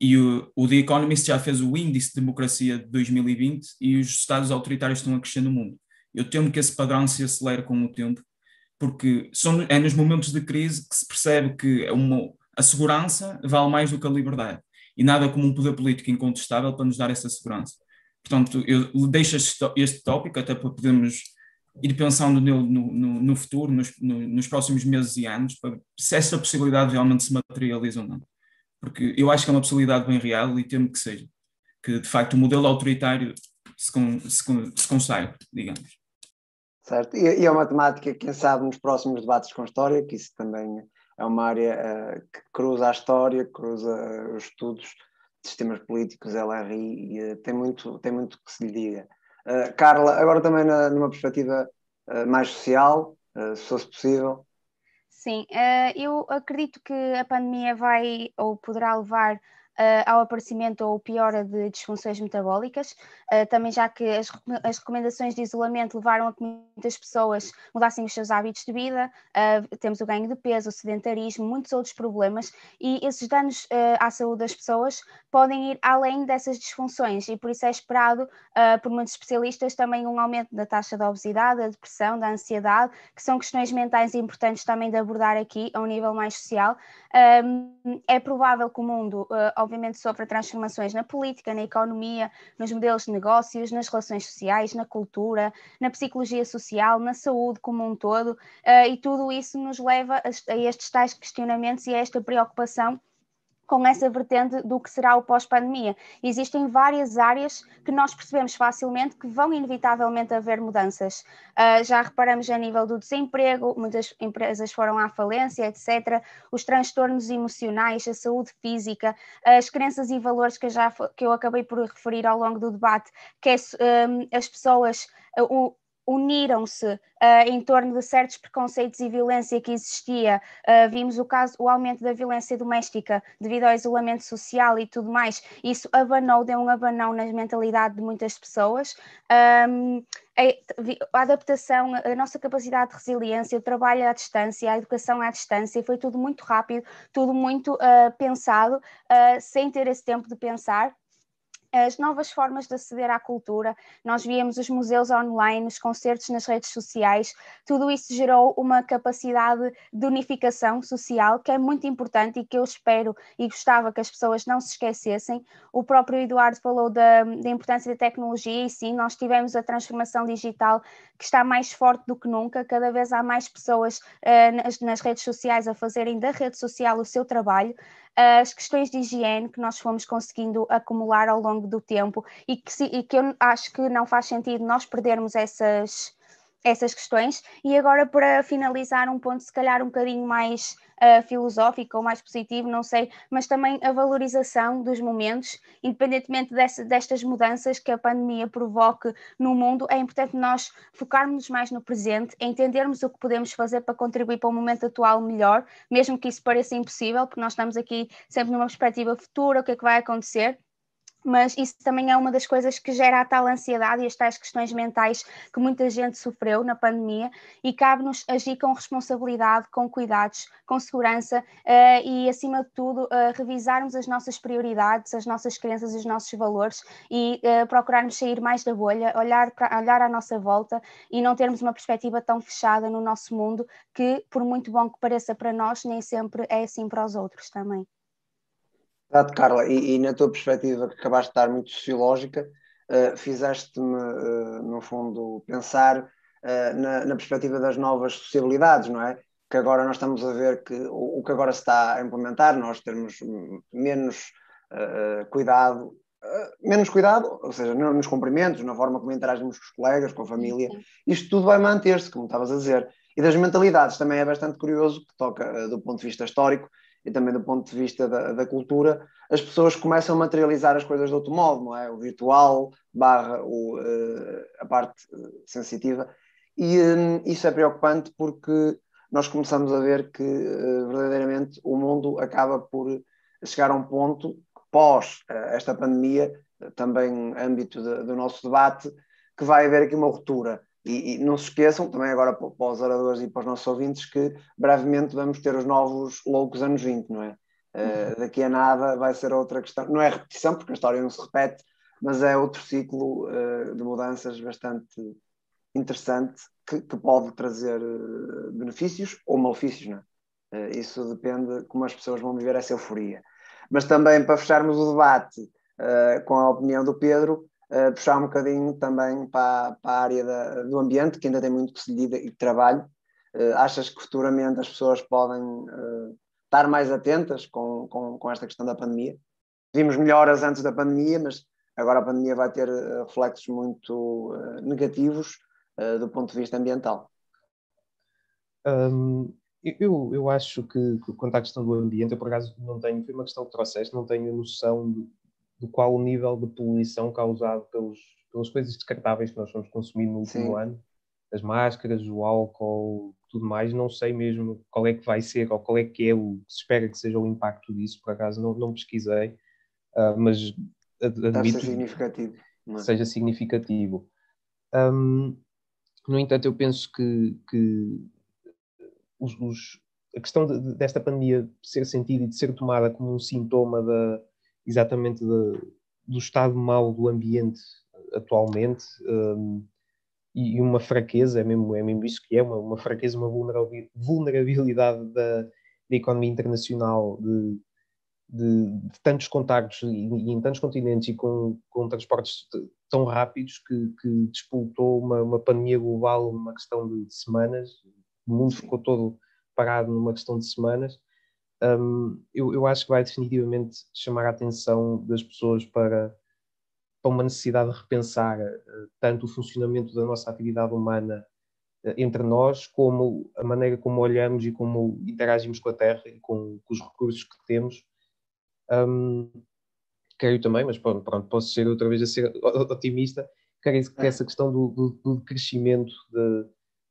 E o, o The Economist já fez o índice de democracia de 2020 e os Estados autoritários estão a crescer no mundo. Eu temo que esse padrão se acelere com o tempo, porque são, é nos momentos de crise que se percebe que uma, a segurança vale mais do que a liberdade. E nada como um poder político incontestável para nos dar essa segurança. Portanto, eu deixo este, este tópico até para podermos ir pensando no, no, no futuro, nos, no, nos próximos meses e anos, para se essa possibilidade realmente se materializa ou não. Porque eu acho que é uma possibilidade bem real e temo que seja. Que, de facto, o modelo autoritário se, se, se consagre, digamos. Certo, e, e é uma temática, quem sabe, nos próximos debates com a história, que isso também é uma área uh, que cruza a história, cruza os estudos sistemas políticos, LRI, e, uh, tem, muito, tem muito que se lhe diga. Uh, Carla, agora também na, numa perspectiva mais social, se fosse possível. Sim, eu acredito que a pandemia vai ou poderá levar uh, ao aparecimento ou piora de disfunções metabólicas, uh, também já que as, as, recomendações de isolamento levaram a que muitas pessoas mudassem os seus hábitos de vida, uh, temos o ganho de peso, o sedentarismo, muitos outros problemas, e esses danos à saúde das pessoas podem ir além dessas disfunções, e por isso é esperado por muitos especialistas também um aumento da taxa da obesidade, da depressão, da ansiedade, que são questões mentais importantes também de abordar aqui a um nível mais social. é provável que o mundo, obviamente sofre transformações na política, na economia, nos modelos de negócios, nas relações sociais, na cultura, na psicologia social, na saúde como um todo, uh, e tudo isso nos leva a estes tais questionamentos e a esta preocupação com essa vertente do que será o pós-pandemia. Existem várias áreas que nós percebemos facilmente que vão inevitavelmente haver mudanças. Uh, já reparamos a nível do desemprego, muitas empresas foram à falência, etc. Os transtornos emocionais, a saúde física, as crenças e valores que eu, já, que eu acabei por referir ao longo do debate, que é, um, as pessoas. Uh, uniram-se uh, em torno de certos preconceitos e violência que existia. Uh, vimos o caso, o aumento da violência doméstica devido ao isolamento social e tudo mais. Isso abanou, deu um abanão na mentalidade de muitas pessoas. Um, a, a adaptação, a nossa capacidade de resiliência, o trabalho à distância, a educação à distância, foi tudo muito rápido, tudo muito uh, pensado, sem ter esse tempo de pensar as novas formas de aceder à cultura, nós víamos os museus online, os concertos nas redes sociais, tudo isso gerou uma capacidade de unificação social que é muito importante e que eu espero e gostava que as pessoas não se esquecessem. O próprio Eduardo falou da, da importância da tecnologia e sim, nós tivemos a transformação digital que está mais forte do que nunca, cada vez há mais pessoas uh, nas, nas redes sociais a fazerem da rede social o seu trabalho. As questões de higiene que nós fomos conseguindo acumular ao longo do tempo e que, e que eu acho que não faz sentido nós perdermos essas, essas questões. E agora, para finalizar, um ponto se calhar um bocadinho mais uh, filosófico ou mais positivo, não sei, mas também a valorização dos momentos, independentemente destas mudanças que a pandemia provoque no mundo, é importante nós focarmos mais no presente, entendermos o que podemos fazer para contribuir para o momento atual melhor, mesmo que isso pareça impossível, porque nós estamos aqui sempre numa perspectiva futura, o que é que vai acontecer mas isso também é uma das coisas que gera a tal ansiedade e as tais questões mentais que muita gente sofreu na pandemia e cabe-nos agir com responsabilidade, com cuidados, com segurança uh, e, acima de tudo, uh, revisarmos as nossas prioridades, as nossas crenças os nossos valores e uh, procurarmos sair mais da bolha, olhar, pra, olhar à nossa volta e não termos uma perspectiva tão fechada no nosso mundo que, por muito bom que pareça para nós, nem sempre é assim para os outros também. Exato, Carla, e, e, na tua perspectiva, que acabaste de estar muito sociológica, uh, fizeste-me, uh, no fundo, pensar uh, na, na, perspectiva das novas sociabilidades, não é? Que agora nós estamos a ver que o, o que agora se está a implementar, nós termos menos cuidado, menos cuidado, ou seja, nos cumprimentos, na forma como interagimos com os colegas, com a família, isto tudo vai manter-se, como estavas a dizer. E das mentalidades também é bastante curioso, que toca do ponto de vista histórico, e também do ponto de vista da, da, cultura, as pessoas começam a materializar as coisas de outro modo, não é? O virtual barra o, uh, a parte uh, sensitiva. E um, isso é preocupante porque nós começamos a ver que uh, verdadeiramente o mundo acaba por chegar a um ponto, pós esta pandemia, também âmbito de, do nosso debate, que vai haver aqui uma ruptura e, e, não se esqueçam, também agora para, para os oradores e para os nossos ouvintes, que brevemente vamos ter os novos loucos anos 20, não é? Uh, daqui a nada vai ser outra questão. Não é repetição, porque a história não se repete, mas é outro ciclo uh, de mudanças bastante interessante que, que pode trazer uh, benefícios ou malefícios, não é? isso depende de como as pessoas vão viver essa euforia. Mas também para fecharmos o debate com a opinião do Pedro, uh, puxar um bocadinho também para, para a área da, do ambiente, que ainda tem muito que se lida e trabalho. Uh, achas que futuramente as pessoas podem uh, estar mais atentas com, com, com, esta questão da pandemia? Vimos melhoras antes da pandemia, mas agora a pandemia vai ter reflexos muito negativos do ponto de vista ambiental. Um, eu, eu acho que, quanto à questão do ambiente, eu por acaso não tenho, foi uma questão que trouxeste, não tenho noção do qual o nível de poluição causado pelos, pelas coisas descartáveis que nós fomos consumindo no último Sim. ano, as máscaras, o álcool, tudo mais, não sei mesmo qual é que vai ser ou qual é que é o que se espera que seja o impacto disso, por acaso não, não pesquisei, uh, mas admito ser significativo, que seja significativo. Um, no entanto, eu penso que, que os, os, a questão de, desta pandemia ser sentida e de ser tomada como um sintoma da, exatamente de, do estado mau do ambiente atualmente um, e uma fraqueza, é mesmo, é mesmo isso que é, uma, uma fraqueza, uma vulnerabilidade da, da economia internacional, de, de, de tantos contactos e, e, em tantos continentes e com, com transportes tão rápidos que, que despoltou uma, uma pandemia global numa questão de, de semanas, o mundo ficou todo parado numa questão de semanas um, eu, eu, acho que vai definitivamente chamar a atenção das pessoas para, para uma necessidade de repensar uh, tanto o funcionamento da nossa atividade humana uh, entre nós, como a maneira como olhamos e como interagimos com a Terra e com, com os recursos que temos. Um, quero também, mas pronto, pronto, posso ser outra vez a ser otimista, quero que essa questão do, do, do crescimento de,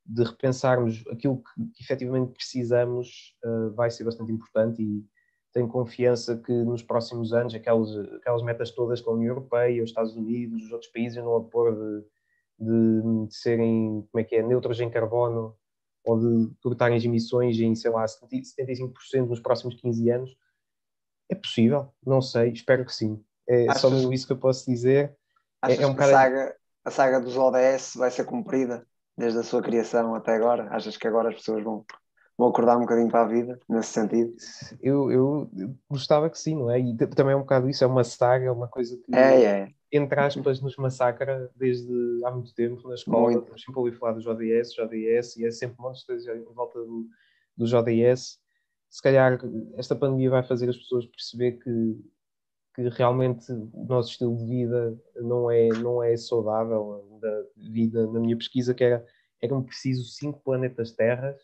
de repensarmos aquilo que, que efetivamente precisamos uh, vai ser bastante importante e tenho confiança que nos próximos anos aquelas, aquelas metas todas que a União Europeia, os Estados Unidos, os outros países não a pôr de, de, de, serem, como é que é, neutros em carbono ou de cortarem as emissões em, sei lá, 75% nos próximos 15 anos, é possível, não sei, espero que sim. É Achas, só isso que eu posso dizer. Achas é, é um que a, saga, a saga dos ODS vai ser cumprida? Desde a sua criação até agora? Achas que agora as pessoas vão, vão acordar um bocadinho para a vida, nesse sentido? Eu, eu, gostava que sim, não é? E também é um bocado isso, é uma saga, é uma coisa que, é, é. entre aspas, nos massacra desde há muito tempo na escola. Muito. Estamos sempre a ouvir falar dos ODS, ODS, e é sempre um monte de coisas em volta do, dos ODS. Se calhar esta pandemia vai fazer as pessoas perceber que que realmente o nosso estilo de vida não é, não é saudável. Da vida, na minha pesquisa, que era, eram preciso cinco planetas Terras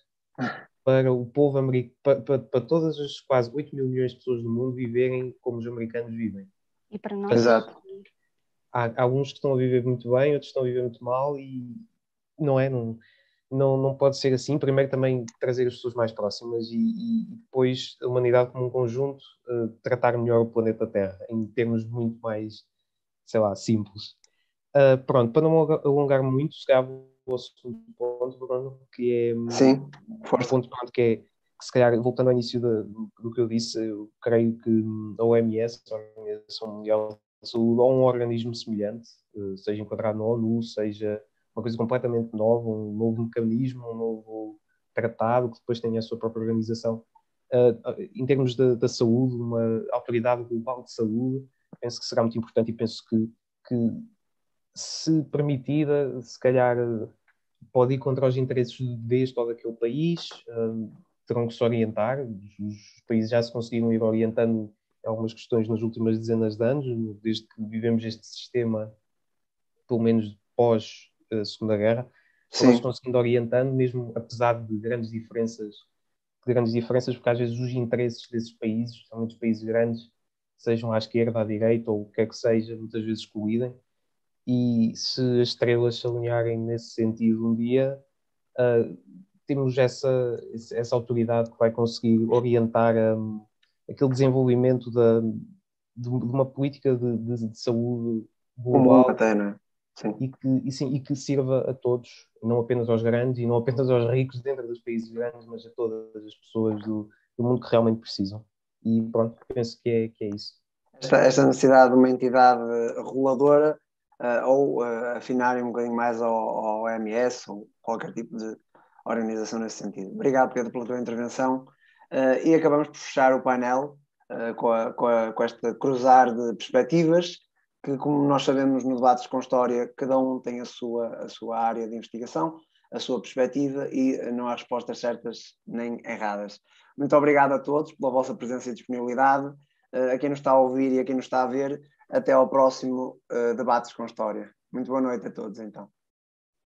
para o povo americano, para, para, para, todas as quase 8 mil milhões de pessoas do mundo viverem como os americanos vivem. E para nós. Exato. Há, há alguns que estão a viver muito bem, outros estão a viver muito mal e não é, não, não, não pode ser assim. Primeiro, também trazer as pessoas mais próximas e, e depois a humanidade como um conjunto uh, tratar melhor o planeta Terra, em termos muito mais sei lá, simples. Uh, pronto, para não alongar muito, se calhar vou segundo ponto, Bruno, que é Sim, um ponto pronto, que é que se calhar, voltando ao início do, do que eu disse, eu creio que a OMS, a Organização Mundial de Saúde, ou um organismo semelhante, eh, seja enquadrado na ONU, seja uma coisa completamente nova, um novo mecanismo, um novo tratado que depois tenha a sua própria organização. Uh, em termos da, saúde, uma autoridade global de saúde, penso que será muito importante e penso que, que se permitida, se calhar pode ir contra os interesses deste ou daquele país, uh, terão que se orientar. Os países já se conseguiram ir orientando algumas questões nas últimas dezenas de anos, desde que vivemos este sistema, pelo menos pós Segunda Guerra, foram-se conseguindo orientando, mesmo apesar de grandes diferenças, de grandes diferenças, porque às vezes os interesses desses países, especialmente os países grandes, sejam à esquerda, à direita ou o que é que seja, muitas vezes colidem. E se as estrelas se alinharem nesse sentido um dia, uh, temos essa, essa autoridade que vai conseguir orientar um, aquele desenvolvimento da, de, uma política de, de, de saúde global até, né? E, que, e, sim, e que sirva a todos, não apenas aos grandes e não apenas aos ricos dentro dos países grandes, mas a todas as pessoas do, do mundo que realmente precisam. E pronto, penso que é, que é isso. Esta, esta necessidade de uma entidade reguladora uh, ou uh, afinarem um bocadinho mais ao, ao OMS ou qualquer tipo de organização nesse sentido. Obrigado, Pedro, pela tua intervenção. Uh, e acabamos por fechar o painel uh, com, a, com, a, com este cruzar de perspectivas, que, como nós sabemos no Debates com História, cada um tem a sua, a sua área de investigação, a sua perspectiva e não há respostas certas nem erradas. Muito obrigado a todos pela vossa presença e disponibilidade. Uh, a quem nos está a ouvir e a quem nos está a ver, até ao próximo Debates com História. Muito boa noite a todos, então.